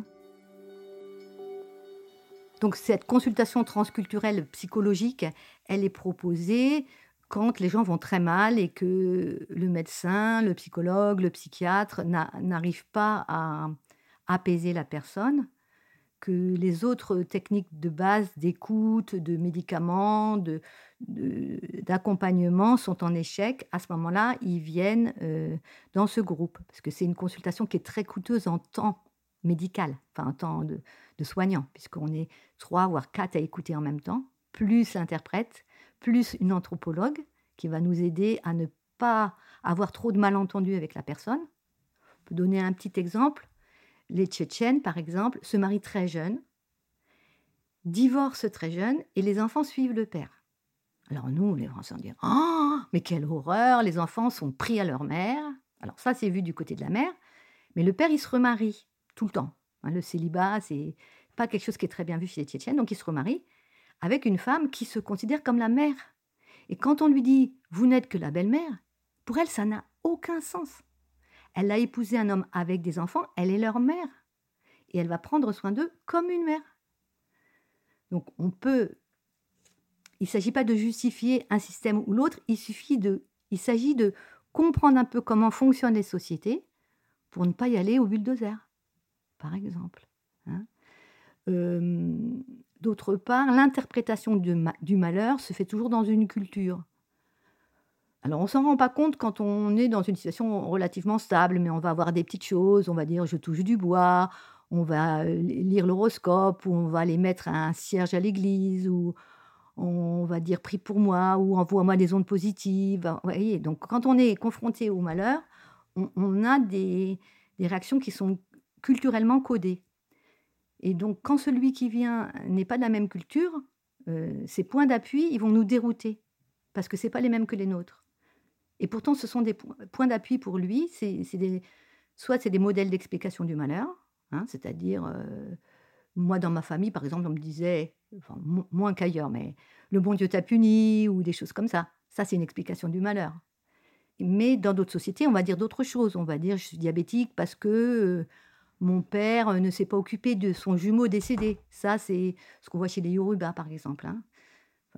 Donc cette consultation transculturelle psychologique, elle est proposée quand les gens vont très mal et que le médecin, le psychologue, le psychiatre n'arrivent pas à apaiser la personne, que les autres techniques de base d'écoute, de médicaments, d'accompagnement sont en échec, à ce moment-là, ils viennent euh, dans ce groupe. Parce que c'est une consultation qui est très coûteuse en temps médical, enfin en temps de, de soignants, puisqu'on est trois voire quatre à écouter en même temps, plus l'interprète, plus une anthropologue qui va nous aider à ne pas avoir trop de malentendus avec la personne. On peut donner un petit exemple. Les Tchétchènes, par exemple, se marient très jeunes, divorcent très jeunes et les enfants suivent le père. Alors nous, les Français, on dit Oh, mais quelle horreur Les enfants sont pris à leur mère. Alors ça, c'est vu du côté de la mère. Mais le père, il se remarie tout le temps. Hein, le célibat, c'est pas quelque chose qui est très bien vu chez les Tchétchènes. Donc il se remarie avec une femme qui se considère comme la mère. Et quand on lui dit Vous n'êtes que la belle-mère, pour elle, ça n'a aucun sens. Elle a épousé un homme avec des enfants, elle est leur mère. Et elle va prendre soin d'eux comme une mère. Donc on peut. Il ne s'agit pas de justifier un système ou l'autre, il suffit de. Il s'agit de comprendre un peu comment fonctionnent les sociétés pour ne pas y aller au bulldozer par exemple. Hein. D'autre part, l'interprétation du, malheur se fait toujours dans une culture. Alors on s'en rend pas compte quand on est dans une situation relativement stable, mais on va avoir des petites choses, on va dire je touche du bois, on va euh, lire l'horoscope, ou on va aller mettre un cierge à l'église, ou on va dire prie pour moi, ou envoie-moi des ondes positives. Vous voyez, donc quand on est confronté au malheur, on, a des, réactions qui sont culturellement codés. Et donc, quand celui qui vient n'est pas de la même culture, euh, ces points d'appui, ils vont nous dérouter, parce que ce pas les mêmes que les nôtres. Et pourtant, ce sont des points d'appui pour lui, c'est des, soit c'est des modèles d'explication du malheur, hein, c'est-à-dire, euh, moi, dans ma famille, par exemple, on me disait, moins qu'ailleurs, mais le bon Dieu t'a puni, ou des choses comme ça. Ça, c'est une explication du malheur. Mais dans d'autres sociétés, on va dire d'autres choses. On va dire, je suis diabétique parce que... Euh, mon père euh, ne s'est pas occupé de son jumeau décédé. Ça, c'est ce qu'on voit chez les Yoruba, par exemple. Hein.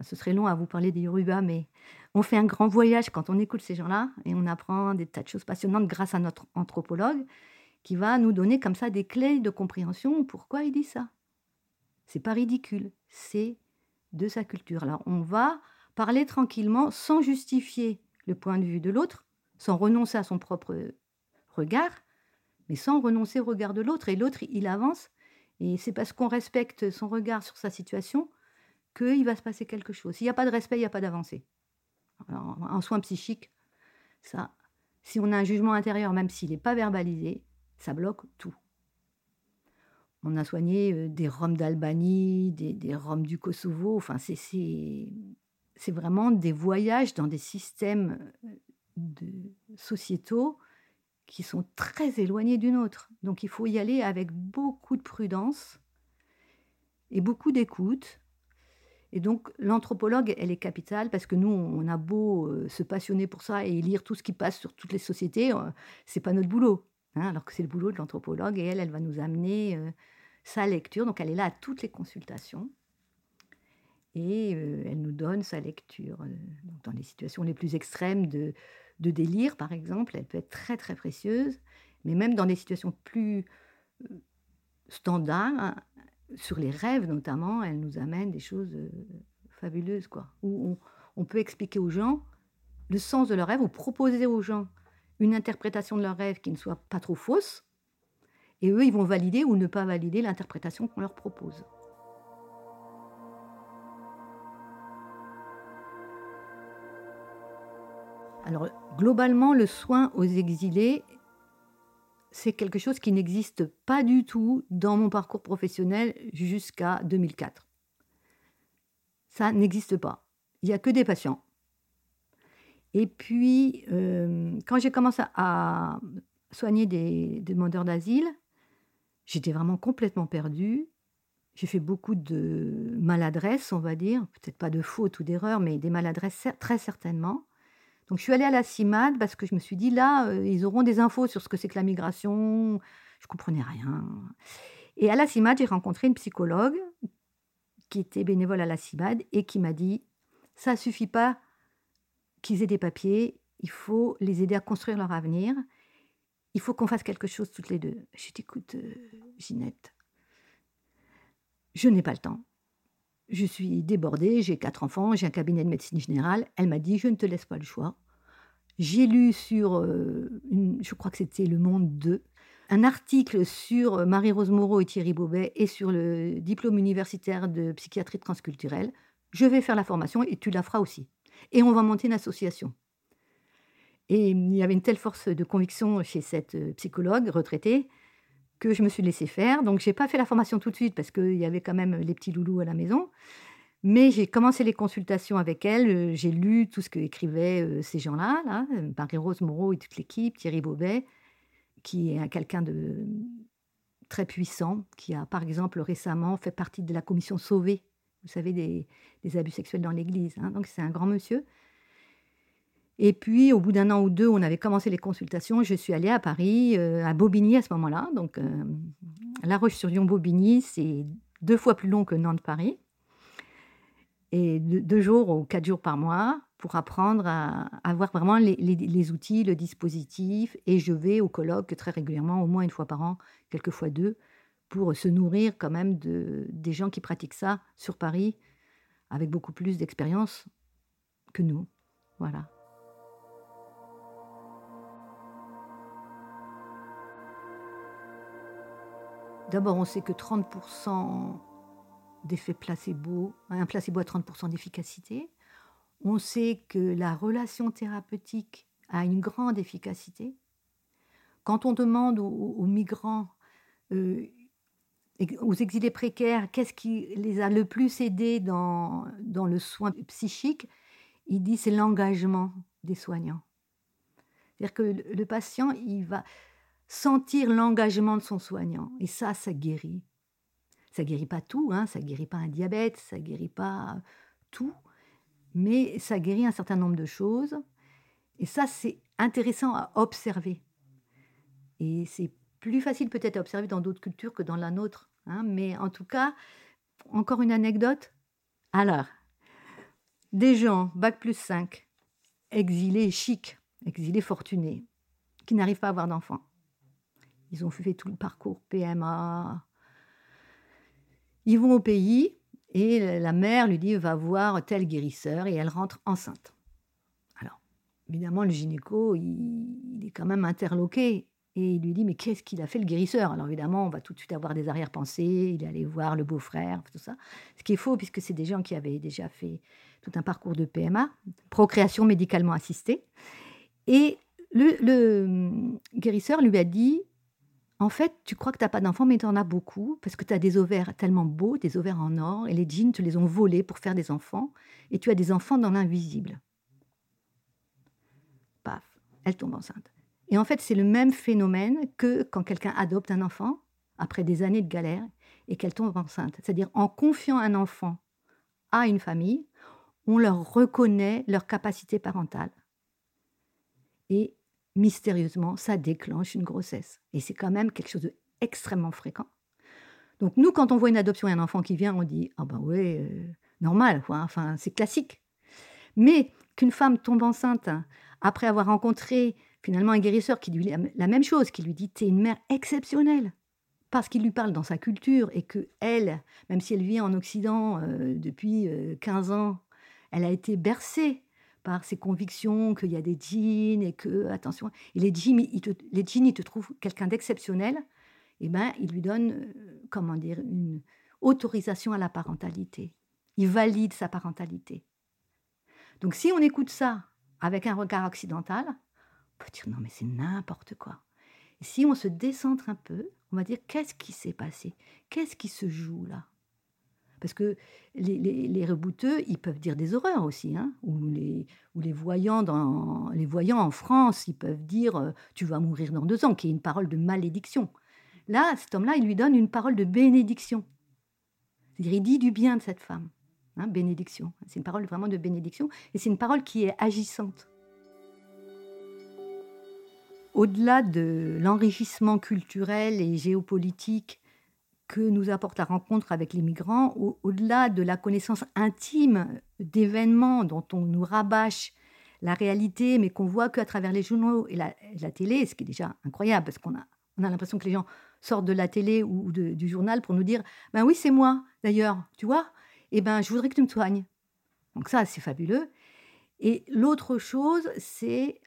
Ce serait long à vous parler des Yoruba, mais on fait un grand voyage quand on écoute ces gens-là et on apprend des tas de choses passionnantes grâce à notre anthropologue qui va nous donner comme ça des clés de compréhension. Pourquoi il dit ça C'est pas ridicule, c'est de sa culture. Alors on va parler tranquillement sans justifier le point de vue de l'autre, sans renoncer à son propre regard, mais sans renoncer au regard de l'autre. Et l'autre, il avance, et c'est parce qu'on respecte son regard sur sa situation qu'il va se passer quelque chose. S'il n'y a pas de respect, il n'y a pas d'avancée. En soins psychiques, ça, si on a un jugement intérieur, même s'il n'est pas verbalisé, ça bloque tout. On a soigné euh, des Roms d'Albanie, des, Roms du Kosovo. Enfin, c'est vraiment des voyages dans des systèmes euh, sociétaux qui sont très éloignés d'une autre. Donc il faut y aller avec beaucoup de prudence et beaucoup d'écoute. Et donc l'anthropologue, elle est capitale parce que nous, on a beau euh, se passionner pour ça et lire tout ce qui passe sur toutes les sociétés, euh, c'est pas notre boulot. Hein, alors que c'est le boulot de l'anthropologue et elle, elle va nous amener euh, sa lecture. Donc elle est là à toutes les consultations et elle nous donne sa lecture. dans les situations les plus extrêmes de, délire, par exemple, elle peut être très très précieuse, mais même dans des situations plus euh, standards, hein, sur les rêves notamment, elle nous amène des choses euh, fabuleuses, quoi. Où on, peut expliquer aux gens le sens de leur rêve, ou proposer aux gens une interprétation de leur rêve qui ne soit pas trop fausse, et eux, ils vont valider ou ne pas valider l'interprétation qu'on leur propose. Alors, globalement, le soin aux exilés, c'est quelque chose qui n'existe pas du tout dans mon parcours professionnel jusqu'à 2004. Ça n'existe pas. Il n'y a que des patients. Et puis, euh, quand j'ai commencé à soigner des demandeurs d'asile, j'étais vraiment complètement perdue. J'ai fait beaucoup de maladresses, on va dire, peut-être pas de fautes ou d'erreurs, mais des maladresses très certainement. Donc je suis allée à la CIMAD parce que je me suis dit là, euh, ils auront des infos sur ce que c'est que la migration. Je comprenais rien. Et à la CIMAD, j'ai rencontré une psychologue qui était bénévole à la CIMAD et qui m'a dit ça suffit pas qu'ils aient des papiers, il faut les aider à construire leur avenir. Il faut qu'on fasse quelque chose toutes les deux. J'ai dit écoute, euh, Ginette, je n'ai pas le temps. Je suis débordée, j'ai quatre enfants, j'ai un cabinet de médecine générale. Elle m'a dit, je ne te laisse pas le choix. J'ai lu sur, euh, je crois que c'était Le Monde 2, un article sur euh, Marie-Rose Moreau et Thierry Bobet et sur le diplôme universitaire de psychiatrie transculturelle. Je vais faire la formation et tu la feras aussi. Et on va monter une association. Et il y avait une telle force de conviction chez cette euh, psychologue retraitée que je me suis laissé faire. Donc, j'ai pas fait la formation tout de suite parce qu'il y avait quand même les petits loulous à la maison. Mais j'ai commencé les consultations avec elle. Euh, j'ai lu tout ce que écrivaient euh, ces gens-là, là, Marie-Rose Moreau et toute l'équipe, Thierry Bobet, qui est quelqu'un de très puissant, qui a par exemple récemment fait partie de la commission Sauvé, vous savez, des, abus sexuels dans l'Église. Hein. Donc c'est un grand monsieur. Et puis, au bout d'un an ou deux, on avait commencé les consultations. Je suis allée à Paris, euh, à Bobigny à ce moment-là. Donc, euh, La Roche-sur-Yon-Bobigny, c'est deux fois plus long que Nantes-Paris. Et deux, jours ou quatre jours par mois pour apprendre à, avoir vraiment les, outils, le dispositif. Et je vais au colloque très régulièrement, au moins une fois par an, quelquefois deux, pour se nourrir quand même de, des gens qui pratiquent ça sur Paris avec beaucoup plus d'expérience que nous. Voilà. D'abord, on sait que 30% d'effet placebo, un placebo a 30% d'efficacité. On sait que la relation thérapeutique a une grande efficacité. Quand on demande aux, migrants, euh, aux exilés précaires, qu'est-ce qui les a le plus aidés dans, dans le soin psychique, il dit c'est l'engagement des soignants. C'est-à-dire que le patient, il va, sentir l'engagement de son soignant. Et ça, ça guérit. Ça guérit pas tout, hein, ça guérit pas un diabète, ça guérit pas tout, mais ça guérit un certain nombre de choses. Et ça, c'est intéressant à observer. Et c'est plus facile peut-être à observer dans d'autres cultures que dans la nôtre. Hein, mais en tout cas, encore une anecdote. Alors, des gens, bac plus 5, exilés chics, exilés fortunés, qui n'arrivent pas à avoir d'enfants. Ils ont fait tout le parcours PMA. Ils vont au pays et la mère lui dit va voir tel guérisseur et elle rentre enceinte. Alors, évidemment, le gynéco, il, est quand même interloqué. Et il lui dit, mais qu'est-ce qu'il a fait le guérisseur? Alors évidemment, on va tout de suite avoir des arrière-pensées, il est allé voir le beau-frère, tout ça. Ce qui est faux, puisque c'est des gens qui avaient déjà fait tout un parcours de PMA, procréation médicalement assistée. Et le, le guérisseur lui a dit, en fait, tu crois que tu n'as pas d'enfant, mais tu en as beaucoup, parce que tu as des ovaires tellement beaux, des ovaires en or, et les djinns te les ont volés pour faire des enfants, et tu as des enfants dans l'invisible. Paf, elle tombe enceinte. Et en fait, c'est le même phénomène que quand quelqu'un adopte un enfant, après des années de galère, et qu'elle tombe enceinte. C'est-à-dire, en confiant un enfant à une famille, on leur reconnaît leur capacité parentale. Et mystérieusement, ça déclenche une grossesse. Et c'est quand même quelque chose d'extrêmement fréquent. Donc nous, quand on voit une adoption et un enfant qui vient, on dit ah ben ouais, euh, normal, quoi. Enfin, c'est classique. Mais qu'une femme tombe enceinte après avoir rencontré finalement un guérisseur qui lui dit la même chose, qui lui dit es une mère exceptionnelle parce qu'il lui parle dans sa culture et que elle, même si elle vit en Occident euh, depuis 15 euh, ans, elle a été bercée par ses convictions qu'il y a des djinns et que attention les djinns ils te, les djinns ils te trouvent quelqu'un d'exceptionnel et eh ben il lui donne euh, comment dire une autorisation à la parentalité. Il valide sa parentalité. Donc si on écoute ça avec un regard occidental on peut dire non mais c'est n'importe quoi. Et si on se décentre un peu, on va dire qu'est-ce qui s'est passé? Qu'est-ce qui se joue là? Parce que les, les, rebouteux, ils peuvent dire des horreurs aussi, hein ou, les, voyants en France, ils peuvent dire euh, tu vas mourir dans deux ans, qui est une parole de malédiction. Là, cet homme-là, il lui donne une parole de bénédiction. C'est-à-dire, il dit du bien de cette femme. Hein, bénédiction. C'est une parole vraiment de bénédiction. Et c'est une parole qui est agissante au-delà de l'enrichissement culturel et géopolitique que nous apporte la rencontre avec les migrants, au-delà de la connaissance intime d'événements dont on nous rabâche la réalité, mais qu'on voit qu'à travers les journaux et la, télé, ce qui est déjà incroyable, parce qu'on a, on a l'impression que les gens sortent de la télé ou du journal pour nous dire Ben oui, c'est moi, d'ailleurs, tu vois Eh ben, je voudrais que tu me soignes. Donc, ça, c'est fabuleux. Et l'autre chose, c'est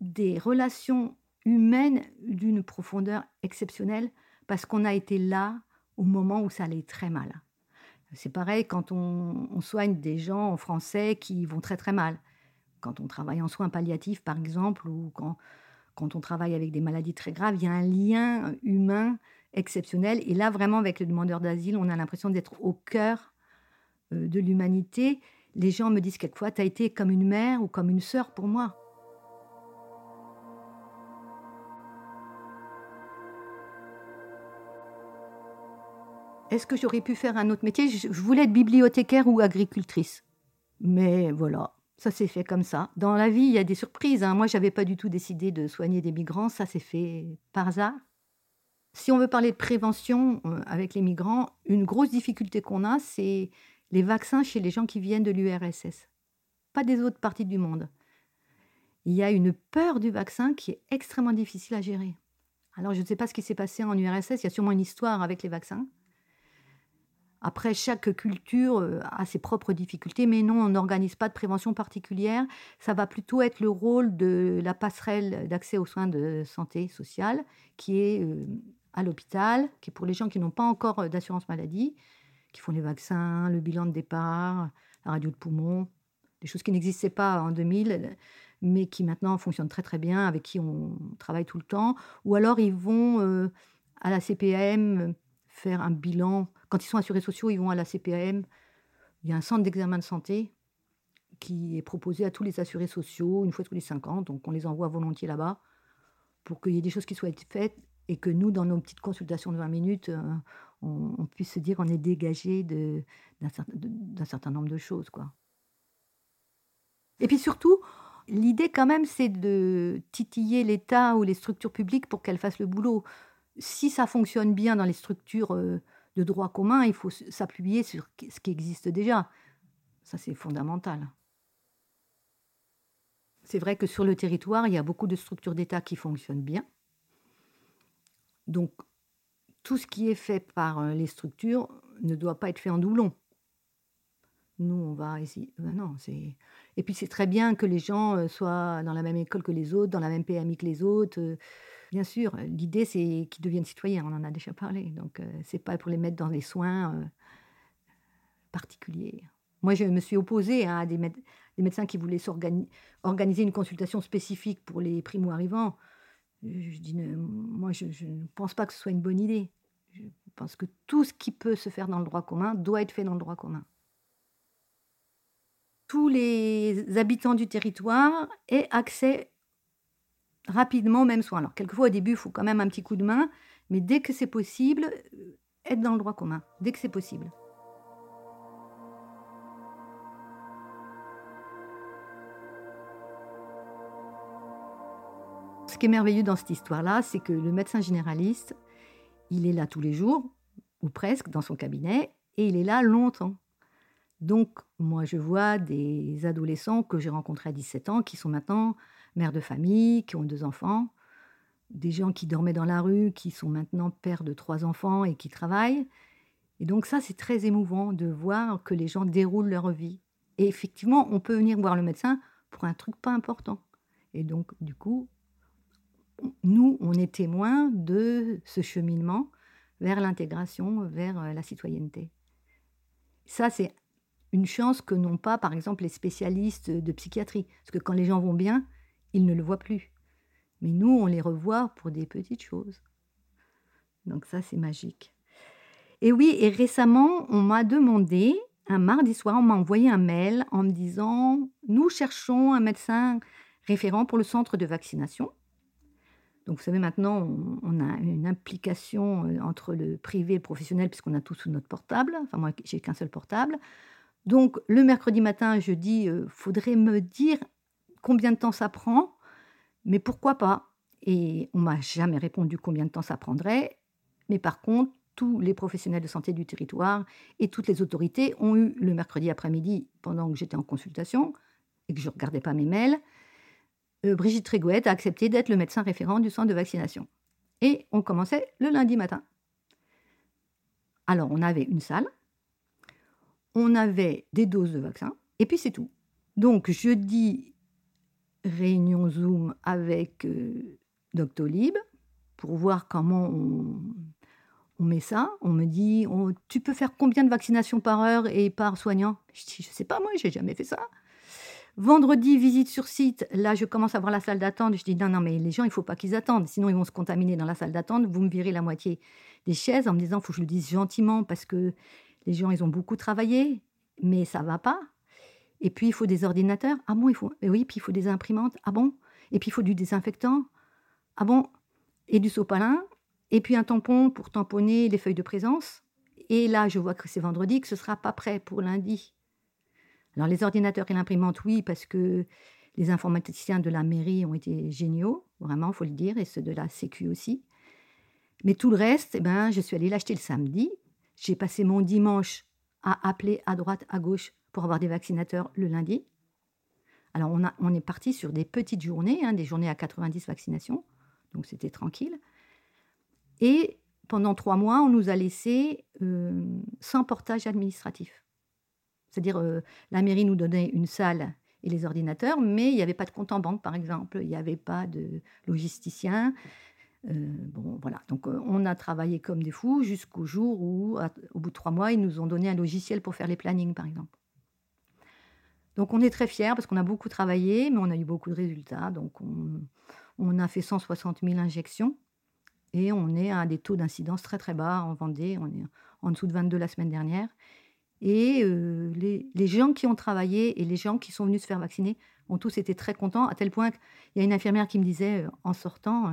des relations humaines d'une profondeur exceptionnelle parce qu'on a été là au moment où ça allait très mal. C'est pareil quand on, soigne des gens en français qui vont très très mal. Quand on travaille en soins palliatifs, par exemple, ou quand, quand on travaille avec des maladies très graves, il y a un lien humain exceptionnel. Et là, vraiment, avec le demandeur d'asile, on a l'impression d'être au cœur euh, de l'humanité. Les gens me disent quelquefois, tu as été comme une mère ou comme une sœur pour moi. Est-ce que j'aurais pu faire un autre métier? Je voulais être bibliothécaire ou agricultrice. Mais voilà, ça s'est fait comme ça. Dans la vie, il y a des surprises. Hein. Moi, je n'avais pas du tout décidé de soigner des migrants. Ça s'est fait par hasard. Si on veut parler de prévention euh, avec les migrants, une grosse difficulté qu'on a, c'est les vaccins chez les gens qui viennent de l'URSS, pas des autres parties du monde. Il y a une peur du vaccin qui est extrêmement difficile à gérer. Alors, je ne sais pas ce qui s'est passé en URSS, il y a sûrement une histoire avec les vaccins. Après, chaque culture euh, a ses propres difficultés, mais non, on n'organise pas de prévention particulière. Ça va plutôt être le rôle de la passerelle d'accès aux soins de santé sociale, qui est euh, à l'hôpital, qui est pour les gens qui n'ont pas encore euh, d'assurance maladie, qui font les vaccins, le bilan de départ, la radio de poumon, des choses qui n'existaient pas en 2000, mais qui maintenant fonctionnent très très bien, avec qui on travaille tout le temps. Ou alors ils vont à la CPM faire un bilan quand ils sont assurés sociaux, ils vont à la CPAM. Il y a un centre d'examen de santé qui est proposé à tous les assurés sociaux une fois tous les cinq ans. Donc on les envoie volontiers là-bas pour qu'il y ait des choses qui soient faites et que nous, dans nos petites consultations de 20 minutes, euh, on, puisse se dire qu'on est dégagé d'un certain, certain, nombre de choses. Quoi. Et puis surtout, l'idée quand même, c'est de titiller l'État ou les structures publiques pour qu'elles fassent le boulot. Si ça fonctionne bien dans les structures... Euh, de droit commun, il faut s'appuyer sur ce qui existe déjà. Ça, c'est fondamental. C'est vrai que sur le territoire, il y a beaucoup de structures d'État qui fonctionnent bien. Donc, tout ce qui est fait par euh, les structures ne doit pas être fait en doublon. Nous, on va ici. Ben non, c'est. Et puis, c'est très bien que les gens euh, soient dans la même école que les autres, dans la même PMI que les autres. Euh, Bien sûr, l'idée c'est qu'ils deviennent citoyens, on en a déjà parlé. Donc euh, c'est pas pour les mettre dans des soins euh, particuliers. Moi, je me suis opposée à des, des médecins qui voulaient organiser une consultation spécifique pour les primo-arrivants. Je, dis, moi, je, ne pense pas que ce soit une bonne idée. Je pense que tout ce qui peut se faire dans le droit commun doit être fait dans le droit commun. Tous les habitants du territoire aient accès rapidement aux mêmes soins. Alors, quelquefois, au début, il faut quand même un petit coup de main, mais dès que c'est possible, euh, être dans le droit commun, dès que c'est possible. Ce qui est merveilleux dans cette histoire-là, c'est que le médecin généraliste, il est là tous les jours, ou presque, dans son cabinet, et il est là longtemps. Donc, moi, je vois des adolescents que j'ai rencontrés à 17 ans qui sont maintenant mères de famille, qui ont deux enfants, des gens qui dormaient dans la rue, qui sont maintenant pères de trois enfants et qui travaillent. Et donc ça, c'est très émouvant de voir que les gens déroulent leur vie. Et effectivement, on peut venir voir le médecin pour un truc pas important. Et donc, du coup, nous, on est témoins de ce cheminement vers l'intégration, vers euh, la citoyenneté. Ça, c'est une chance que n'ont pas, par exemple, les spécialistes de psychiatrie. Parce que quand les gens vont bien, ils ne le voient plus. Mais nous, on les revoit pour des petites choses. Donc ça, c'est magique. Et oui, et récemment, on m'a demandé, un mardi soir, on m'a envoyé un mail en me disant, nous cherchons un médecin référent pour le centre de vaccination. Donc vous savez, maintenant, on, a une implication euh, entre le privé et le professionnel, puisqu'on a tout sous notre portable. Enfin, moi, j'ai qu'un seul portable. Donc le mercredi matin, je dis, euh, faudrait me dire combien de temps ça prend, mais pourquoi pas Et on m'a jamais répondu combien de temps ça prendrait. Mais par contre, tous les professionnels de santé du territoire et toutes les autorités ont eu le mercredi après-midi, pendant que j'étais en consultation et que je ne regardais pas mes mails, euh, Brigitte Trégouette a accepté d'être le médecin référent du centre de vaccination. Et on commençait le lundi matin. Alors, on avait une salle, on avait des doses de vaccins, et puis c'est tout. Donc, jeudi, réunion Zoom avec euh, Doctolib pour voir comment on, met ça. On me dit, tu peux faire combien de vaccinations par heure et par soignant? Je dis, je sais pas, moi, j'ai jamais fait ça. Vendredi, visite sur site. Là, je commence à voir la salle d'attente. Je dis, non, non, mais les gens, il faut pas qu'ils attendent. Sinon, ils vont se contaminer dans la salle d'attente. Vous me virez la moitié des chaises en me disant, faut que je le dise gentiment parce que les gens, ils ont beaucoup travaillé, mais ça va pas. Et puis, il faut des ordinateurs. Ah bon, il faut. oui, puis il faut des imprimantes. Ah bon? Et puis, il faut du désinfectant. Ah bon? Et du sopalin. Et puis, un tampon pour tamponner les feuilles de présence. Et là, je vois que c'est vendredi, que ce ne sera pas prêt pour lundi. Alors, les ordinateurs et l'imprimante, oui, parce que les informaticiens de la mairie ont été géniaux, vraiment, faut le dire, et ceux de la Sécu aussi. Mais tout le reste, eh ben, je suis allée l'acheter le samedi. J'ai passé mon dimanche à appeler à droite, à gauche pour avoir des vaccinateurs le lundi. Alors on, a, on est parti sur des petites journées, hein, des journées à 90 vaccinations, donc c'était tranquille. Et pendant trois mois, on nous a laissé euh, sans portage administratif. C'est-à-dire, euh, la mairie nous donnait une salle et les ordinateurs, mais il n'y avait pas de compte en banque, par exemple, il n'y avait pas de logisticien. Euh, bon, voilà. Donc, on a travaillé comme des fous jusqu'au jour où, au bout de trois mois, ils nous ont donné un logiciel pour faire les plannings, par exemple. Donc on est très fiers parce qu'on a beaucoup travaillé, mais on a eu beaucoup de résultats. Donc on, a fait 160 000 injections et on est à des taux d'incidence très très bas en Vendée. On est en dessous de 22 la semaine dernière. Et euh, les, gens qui ont travaillé et les gens qui sont venus se faire vacciner ont tous été très contents, à tel point qu'il y a une infirmière qui me disait euh, en sortant, euh,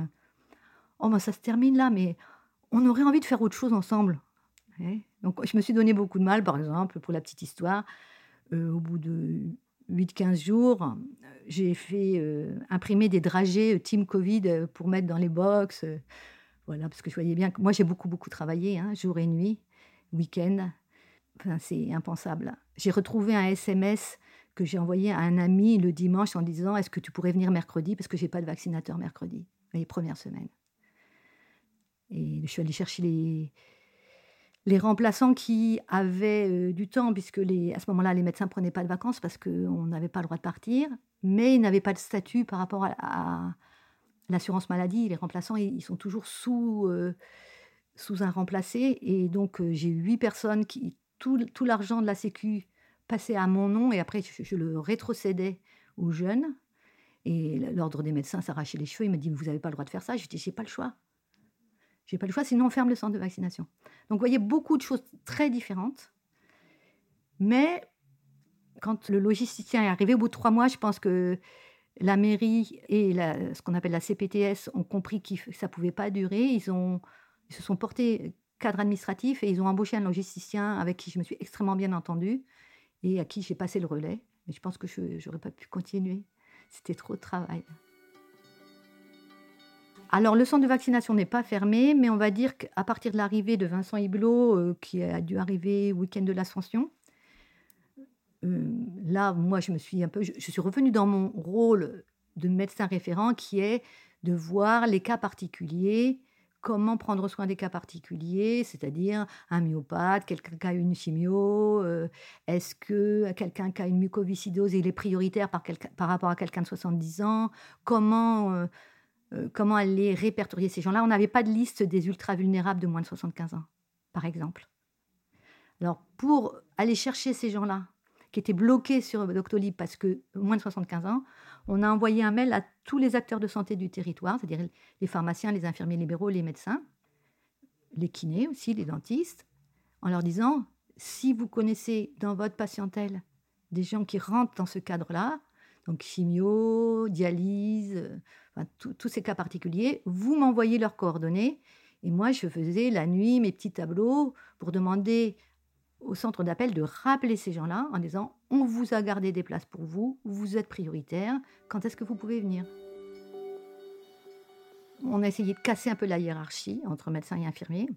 oh ben ça se termine là, mais on aurait envie de faire autre chose ensemble. Donc je me suis donné beaucoup de mal, par exemple, pour la petite histoire. Euh, au bout de 8-15 jours, j'ai fait euh, imprimer des dragées euh, Team Covid pour mettre dans les box. voilà, parce que je voyais bien que moi, j'ai beaucoup, beaucoup travaillé, hein, jour et nuit, week-end. Enfin, c'est impensable. J'ai retrouvé un SMS que j'ai envoyé à un ami le dimanche en disant Est-ce que tu pourrais venir mercredi? Parce que j'ai pas de vaccinateur mercredi, les premières semaines. Et je suis allée chercher les, les remplaçants qui avaient euh, du temps, puisque à ce moment-là, les médecins ne prenaient pas de vacances parce qu'on n'avait pas le droit de partir, mais ils n'avaient pas de statut par rapport à, l'assurance maladie, les remplaçants, ils sont toujours sous, euh, sous un remplacé. Et donc, euh, j'ai eu huit personnes qui, tout, tout l'argent de la Sécu passait à mon nom et après, je, je le rétrocédais aux jeunes. Et l'ordre des médecins s'arrachait les cheveux. Il me dit Vous n'avez pas le droit de faire ça. Je dis J'ai pas le choix. J'ai pas le choix, sinon on ferme le centre de vaccination. Donc, vous voyez, beaucoup de choses très différentes. Mais quand le logisticien est arrivé, au bout de trois mois, je pense que la mairie et ce qu'on appelle la CPTS ont compris que ça pouvait pas durer. Ils, ont, ils se sont portés cadre administratif et ils ont embauché un logisticien avec qui je me suis extrêmement bien entendue et à qui j'ai passé le relais. Mais je pense que je n'aurais pas pu continuer. C'était trop de travail. Alors, le centre de vaccination n'est pas fermé, mais on va dire qu'à partir de l'arrivée de Vincent Hiblot, euh, qui a dû arriver week-end de l'Ascension, euh, là, moi, je me suis un peu, je, suis revenue dans mon rôle de médecin référent, qui est de voir les cas particuliers, comment prendre soin des cas particuliers, c'est-à-dire un myopathe, quelqu'un qui a une chimio, euh, est-ce que quelqu'un qui a une mucoviscidose, il est prioritaire par, par rapport à quelqu'un de 70 ans, comment, euh, comment aller répertorier ces gens-là. On n'avait pas de liste des ultra-vulnérables de moins de 75 ans, par exemple. Alors, pour aller chercher ces gens-là, qui étaient bloqués sur Doctolib parce que moins de 75 ans, on a envoyé un mail à tous les acteurs de santé du territoire, c'est-à-dire les pharmaciens, les infirmiers libéraux, les médecins, les kinés aussi, les dentistes, en leur disant si vous connaissez dans votre patientèle des gens qui rentrent dans ce cadre-là, donc chimio, dialyse, tous ces cas particuliers, vous m'envoyez leurs coordonnées. Et moi, je faisais la nuit mes petits tableaux pour demander au centre d'appel de rappeler ces gens-là en disant on vous a gardé des places pour vous, vous êtes prioritaire, quand est-ce que vous pouvez venir? On a essayé de casser un peu la hiérarchie entre médecins et infirmiers,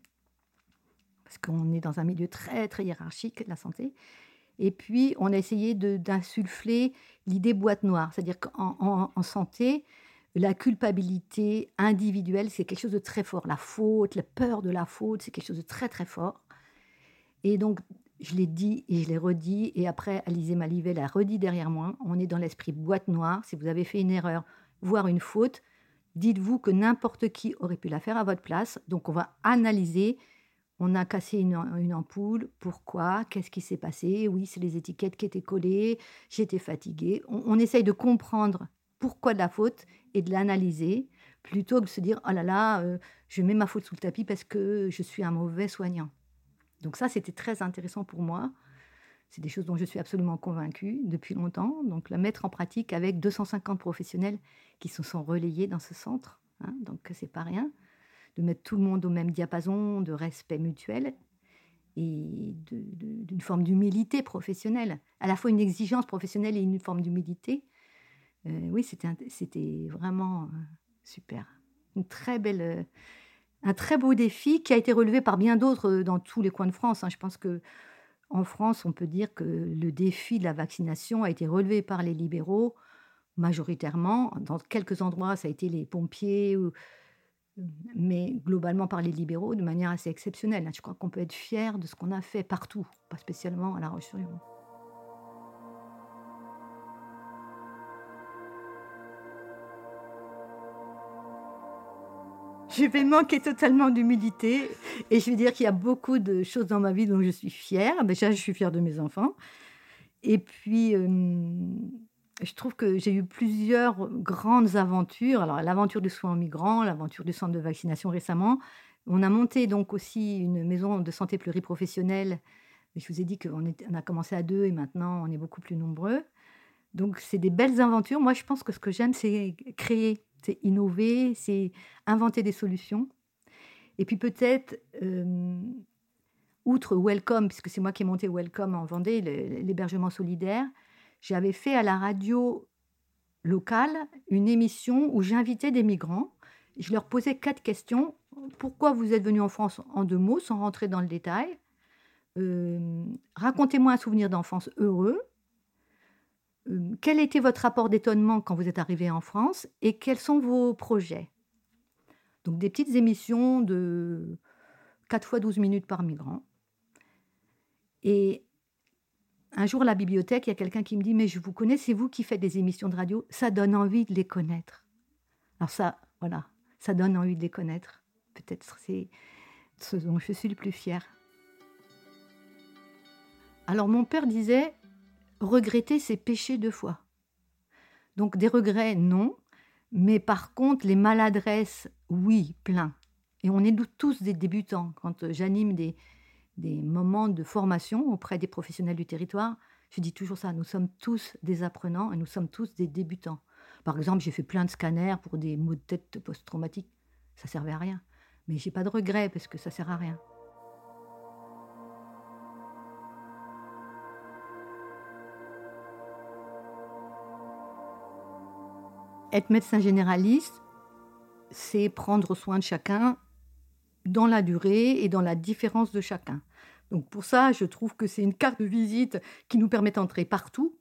parce qu'on est dans un milieu très très hiérarchique de la santé. Et puis on a essayé d'insulfler l'idée boîte noire, c'est-à-dire qu'en en, santé, la culpabilité individuelle, c'est quelque chose de très fort. La faute, la peur de la faute, c'est quelque chose de très très fort. Et donc, je l'ai dit et je l'ai redit. Et après, Alizé Malivet l'a redit derrière moi. On est dans l'esprit boîte noire. Si vous avez fait une erreur, voire une faute, dites-vous que n'importe qui aurait pu la faire à votre place. Donc, on va analyser. On a cassé une, ampoule. Pourquoi? Qu'est-ce qui s'est passé? Oui, c'est les étiquettes qui étaient collées. J'étais fatiguée. On, essaye de comprendre pourquoi de la faute et de l'analyser plutôt que de se dire oh là là, euh, je mets ma faute sous le tapis parce que je suis un mauvais soignant. Donc ça, c'était très intéressant pour moi. C'est des choses dont je suis absolument convaincue depuis longtemps. Donc la mettre en pratique avec 250 professionnels qui se sont relayés dans ce centre. Hein, donc c'est pas rien. De mettre tout le monde au même diapason de respect mutuel et d'une forme d'humilité professionnelle. À la fois une exigence professionnelle et une forme d'humilité. Euh, oui, c'était vraiment euh, super. Une très belle euh, un très beau défi qui a été relevé par bien d'autres dans tous les coins de France. Hein. Je pense que en France, on peut dire que le défi de la vaccination a été relevé par les libéraux majoritairement. Dans quelques endroits, ça a été les pompiers, mais globalement par les libéraux de manière assez exceptionnelle. Hein. Je crois qu'on peut être fier de ce qu'on a fait partout, pas spécialement à La Roche-sur-Yon. Je vais manquer totalement d'humilité et je vais dire qu'il y a beaucoup de choses dans ma vie dont je suis fière. Déjà, je suis fière de mes enfants. Et puis, euh, je trouve que j'ai eu plusieurs grandes aventures. Alors, l'aventure du soin en migrants, l'aventure du centre de vaccination récemment. On a monté donc aussi une maison de santé pluriprofessionnelle. Je vous ai dit qu'on on a commencé à deux et maintenant on est beaucoup plus nombreux. Donc, c'est des belles aventures. Moi, je pense que ce que j'aime, c'est créer c'est innover, c'est inventer des solutions. Et puis peut-être, euh, outre Welcome, puisque c'est moi qui ai monté Welcome en Vendée, l'hébergement solidaire, j'avais fait à la radio locale une émission où j'invitais des migrants. Je leur posais quatre questions. Pourquoi vous êtes venu en France en deux mots, sans rentrer dans le détail? Euh, Racontez-moi un souvenir d'enfance heureux. Euh, quel était votre rapport d'étonnement quand vous êtes arrivé en France et quels sont vos projets? Donc des petites émissions de 4 fois 12 minutes par migrant. Et un jour à la bibliothèque, il y a quelqu'un qui me dit Mais je vous connais, c'est vous qui faites des émissions de radio, ça donne envie de les connaître. Alors ça, Voilà, ça donne envie de les connaître. Peut-être c'est ce dont je suis le plus fière. Alors mon père disait regretter ses péchés deux fois. Donc des regrets, non, mais par contre les maladresses, oui, plein. Et on est tous des débutants. Quand j'anime des, des moments de formation auprès des professionnels du territoire, je dis toujours ça, nous sommes tous des apprenants et nous sommes tous des débutants. Par exemple, j'ai fait plein de scanners pour des maux de tête post-traumatiques. Ça servait à rien. Mais j'ai pas de regrets parce que ça sert à rien. Être médecin généraliste, c'est prendre soin de chacun dans la durée et dans la différence de chacun. Donc pour ça, je trouve que c'est une carte de visite qui nous permet d'entrer partout,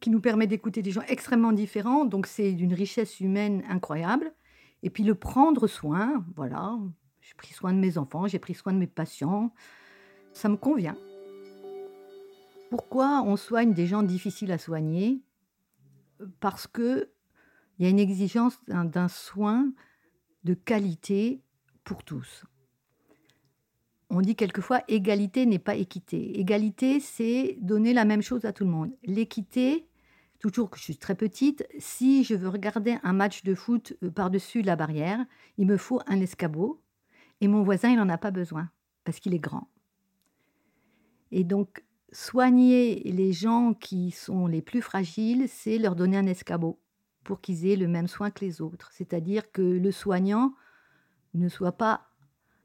qui nous permet d'écouter des gens extrêmement différents. Donc c'est d'une richesse humaine incroyable. Et puis le prendre soin, voilà, j'ai pris soin de mes enfants, j'ai pris soin de mes patients, ça me convient. Pourquoi on soigne des gens difficiles à soigner? Parce que il y a une exigence d'un soin de qualité pour tous. On dit quelquefois égalité n'est pas équité. Égalité, c'est donner la même chose à tout le monde. L'équité, toujours que je suis très petite, si je veux regarder un match de foot euh, par-dessus la barrière, il me faut un escabeau et mon voisin, il n'en a pas besoin parce qu'il est grand. Et donc, soigner les gens qui sont les plus fragiles, c'est leur donner un escabeau pour qu'ils aient le même soin que les autres. C'est-à-dire que le soignant ne soit pas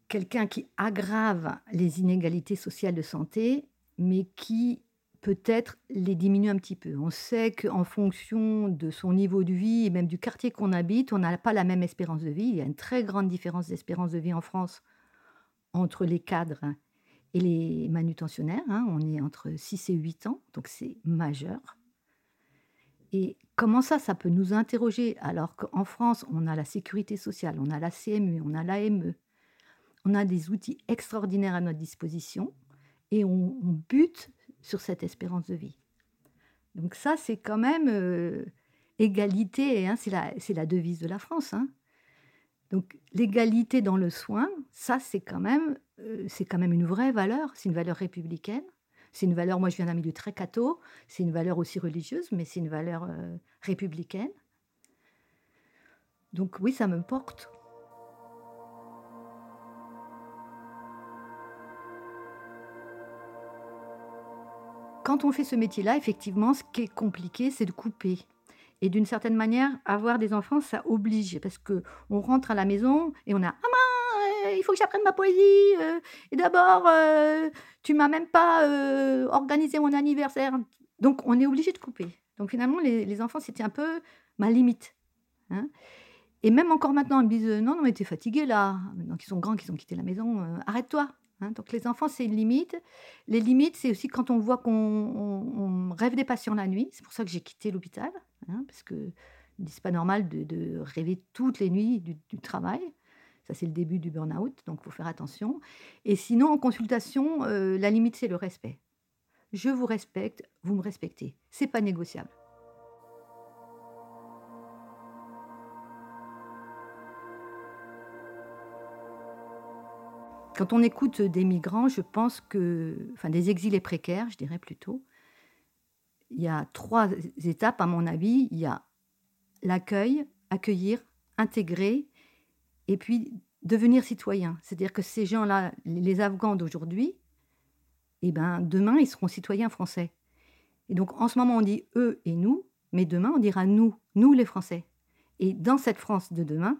quelqu'un qui aggrave les inégalités sociales de santé, mais qui peut-être les diminue un petit peu. On sait qu'en fonction de son niveau de vie et même du quartier qu'on habite, on n'a pas la même espérance de vie. Il y a une très grande différence d'espérance de vie en France entre les cadres et les manutentionnaires. Hein. On est entre 6 et 8 ans, donc c'est majeur. Et comment ça, ça peut nous interroger alors qu'en France, on a la sécurité sociale, on a la CMU, on a l'AME, on a des outils extraordinaires à notre disposition et on, bute sur cette espérance de vie. Donc ça, c'est quand même euh, égalité, hein, c'est la, devise de la France. Hein. Donc l'égalité dans le soin, ça, c'est quand, euh, c'est quand même une vraie valeur, c'est une valeur républicaine. C'est une valeur, moi je viens d'un milieu très catho, c'est une valeur aussi religieuse, mais c'est une valeur euh, républicaine. Donc oui, ça me porte. Quand on fait ce métier-là, effectivement, ce qui est compliqué, c'est de couper. Et d'une certaine manière, avoir des enfants, ça oblige. Parce que on rentre à la maison et on a Ah, il faut que j'apprenne ma poésie. Euh, et d'abord, euh, tu m'as même pas organisé mon anniversaire. Donc, on est obligé de couper. Donc, finalement, les, enfants, c'était un peu ma limite. Hein. Et même encore maintenant, ils me disent Non, non, mais t'es fatigué là. Donc, ils sont grands, qu'ils ont quitté la maison. Arrête-toi. Hein. donc, les enfants, c'est une limite. Les limites, c'est aussi quand on voit qu'on rêve des patients la nuit. C'est pour ça que j'ai quitté l'hôpital. Hein, parce que c'est pas normal de, rêver toutes les nuits du travail. Ça, c'est le début du burn-out, donc il faut faire attention. Et sinon, en consultation, euh, la limite, c'est le respect. Je vous respecte, vous me respectez. C'est pas négociable. Quand on écoute des migrants, je pense que, enfin des exilés précaires, je dirais plutôt, il y a trois étapes à mon avis. Il y a l'accueil, accueillir, intégrer et puis devenir citoyen. C'est-à-dire que ces gens-là, les Afghans d'aujourd'hui, eh ben, demain, ils seront citoyens français. Et donc, en ce moment, on dit eux et nous, mais demain, on dira nous, nous les Français. Et dans cette France de demain,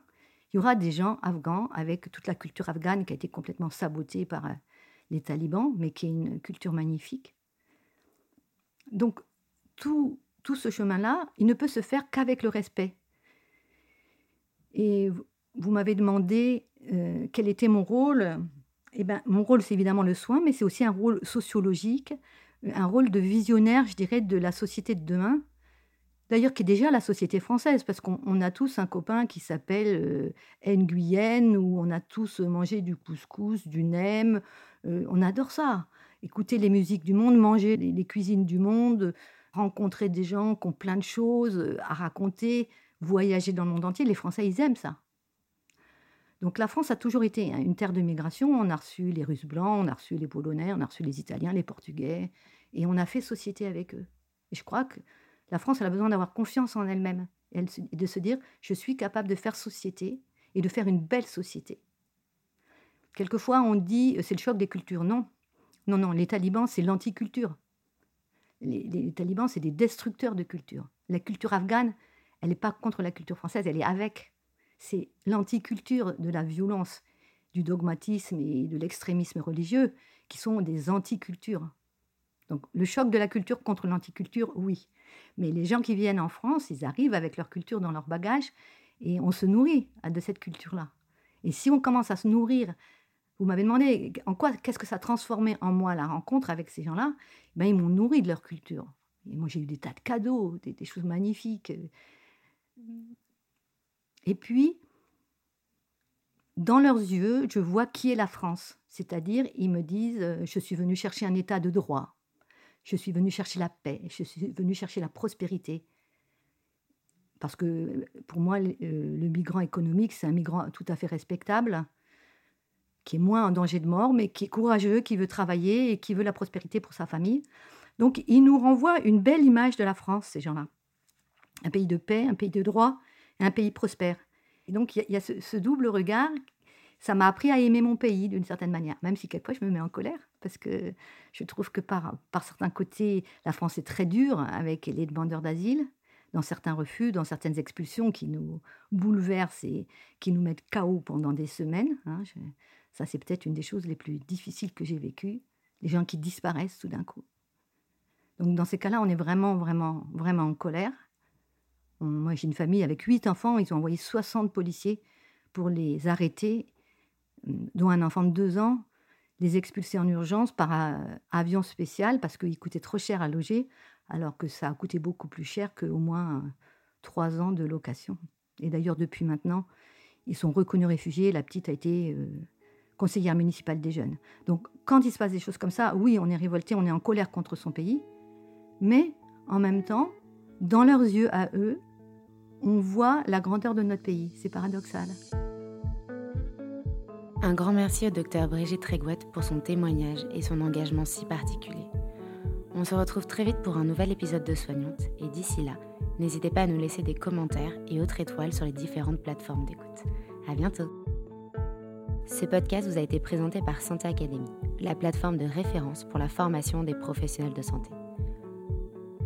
il y aura des gens afghans avec toute la culture afghane qui a été complètement sabotée par euh, les talibans, mais qui est une culture magnifique. Donc, tout, tout ce chemin-là, il ne peut se faire qu'avec le respect. Et vous m'avez demandé euh, quel était mon rôle. Eh ben, mon rôle, c'est évidemment le soin, mais c'est aussi un rôle sociologique, un rôle de visionnaire, je dirais, de la société de demain. D'ailleurs, qui est déjà la société française, parce qu'on a tous un copain qui s'appelle euh, Nguyen, où on a tous mangé du couscous, du nem. Euh, on adore ça. Écouter les musiques du monde, manger les, les, cuisines du monde, rencontrer des gens qui ont plein de choses à raconter. voyager dans le monde entier. Les Français, ils aiment ça. Donc la France a toujours été une terre de migration. On a reçu les Russes blancs, on a reçu les Polonais, on a reçu les Italiens, les Portugais, et on a fait société avec eux. Et je crois que la France elle a besoin d'avoir confiance en elle-même et de se dire je suis capable de faire société et de faire une belle société. Quelquefois on dit c'est le choc des cultures. Non, non, non. Les talibans c'est l'anticulture. Les, les talibans c'est des destructeurs de culture. La culture afghane elle n'est pas contre la culture française, elle est avec c'est l'anticulture de la violence, du dogmatisme et de l'extrémisme religieux, qui sont des anticultures. Donc le choc de la culture contre l'anticulture, oui. Mais les gens qui viennent en France, ils arrivent avec leur culture dans leur bagage et on se nourrit de cette culture-là. Et si on commence à se nourrir, vous m'avez demandé en quoi, qu'est-ce que ça a transformé en moi la rencontre avec ces gens-là ben, Ils m'ont nourri de leur culture. Et moi, j'ai eu des tas de cadeaux, des choses magnifiques. Et puis, dans leurs yeux, je vois qui est la France. C'est-à-dire, ils me disent, euh, je suis venu chercher un état de droit, je suis venu chercher la paix, je suis venu chercher la prospérité. Parce que pour moi, le, euh, migrant économique, c'est un migrant tout à fait respectable, qui est moins en danger de mort, mais qui est courageux, qui veut travailler et qui veut la prospérité pour sa famille. Donc, ils nous renvoient une belle image de la France, ces gens-là. Un pays de paix, un pays de droit, un pays prospère. Et donc, il y, a, ce, double regard. Ça m'a appris à aimer mon pays d'une certaine manière, même si quelquefois je me mets en colère, parce que je trouve que par, certains côtés, la France est très dure avec les demandeurs d'asile, dans certains refus, dans certaines expulsions qui nous bouleversent et qui nous mettent KO pendant des semaines. Hein. ça, c'est peut-être une des choses les plus difficiles que j'ai vécues, les gens qui disparaissent tout d'un coup. Donc dans ces cas-là, on est vraiment, vraiment, vraiment en colère. Moi, j'ai une famille avec huit enfants. Ils ont envoyé 60 policiers pour les arrêter, dont un enfant de deux ans, les expulser en urgence par euh, avion spécial parce qu'il coûtait trop cher à loger, alors que ça a coûté beaucoup plus cher qu'au moins euh, trois ans de location. Et d'ailleurs, depuis maintenant, ils sont reconnus réfugiés. La petite a été euh, conseillère municipale des jeunes. Donc, quand il se passe des choses comme ça, oui, on est révolté, on est en colère contre son pays, mais en même temps, dans leurs yeux à eux, on voit la grandeur de notre pays. C'est paradoxal. Un grand merci au docteur Brigitte Régouette pour son témoignage et son engagement si particulier. On se retrouve très vite pour un nouvel épisode de Soignante et d'ici là, n'hésitez pas à nous laisser des commentaires et autres étoiles sur les différentes plateformes d'écoute. À bientôt. Ce podcast vous a été présenté par Santé Academy, la plateforme de référence pour la formation des professionnels de santé.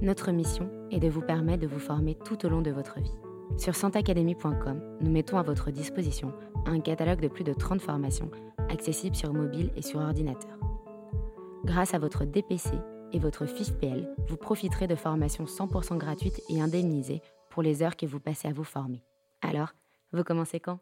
Notre mission est de vous permettre de vous former tout au long de votre vie. Sur santacademy.com, nous mettons à votre disposition un catalogue de plus de 30 formations accessibles sur mobile et sur ordinateur. Grâce à votre DPC et votre FIFPL, vous profiterez de formations 100% gratuites et indemnisées pour les heures que vous passez à vous former. Alors, vous commencez quand?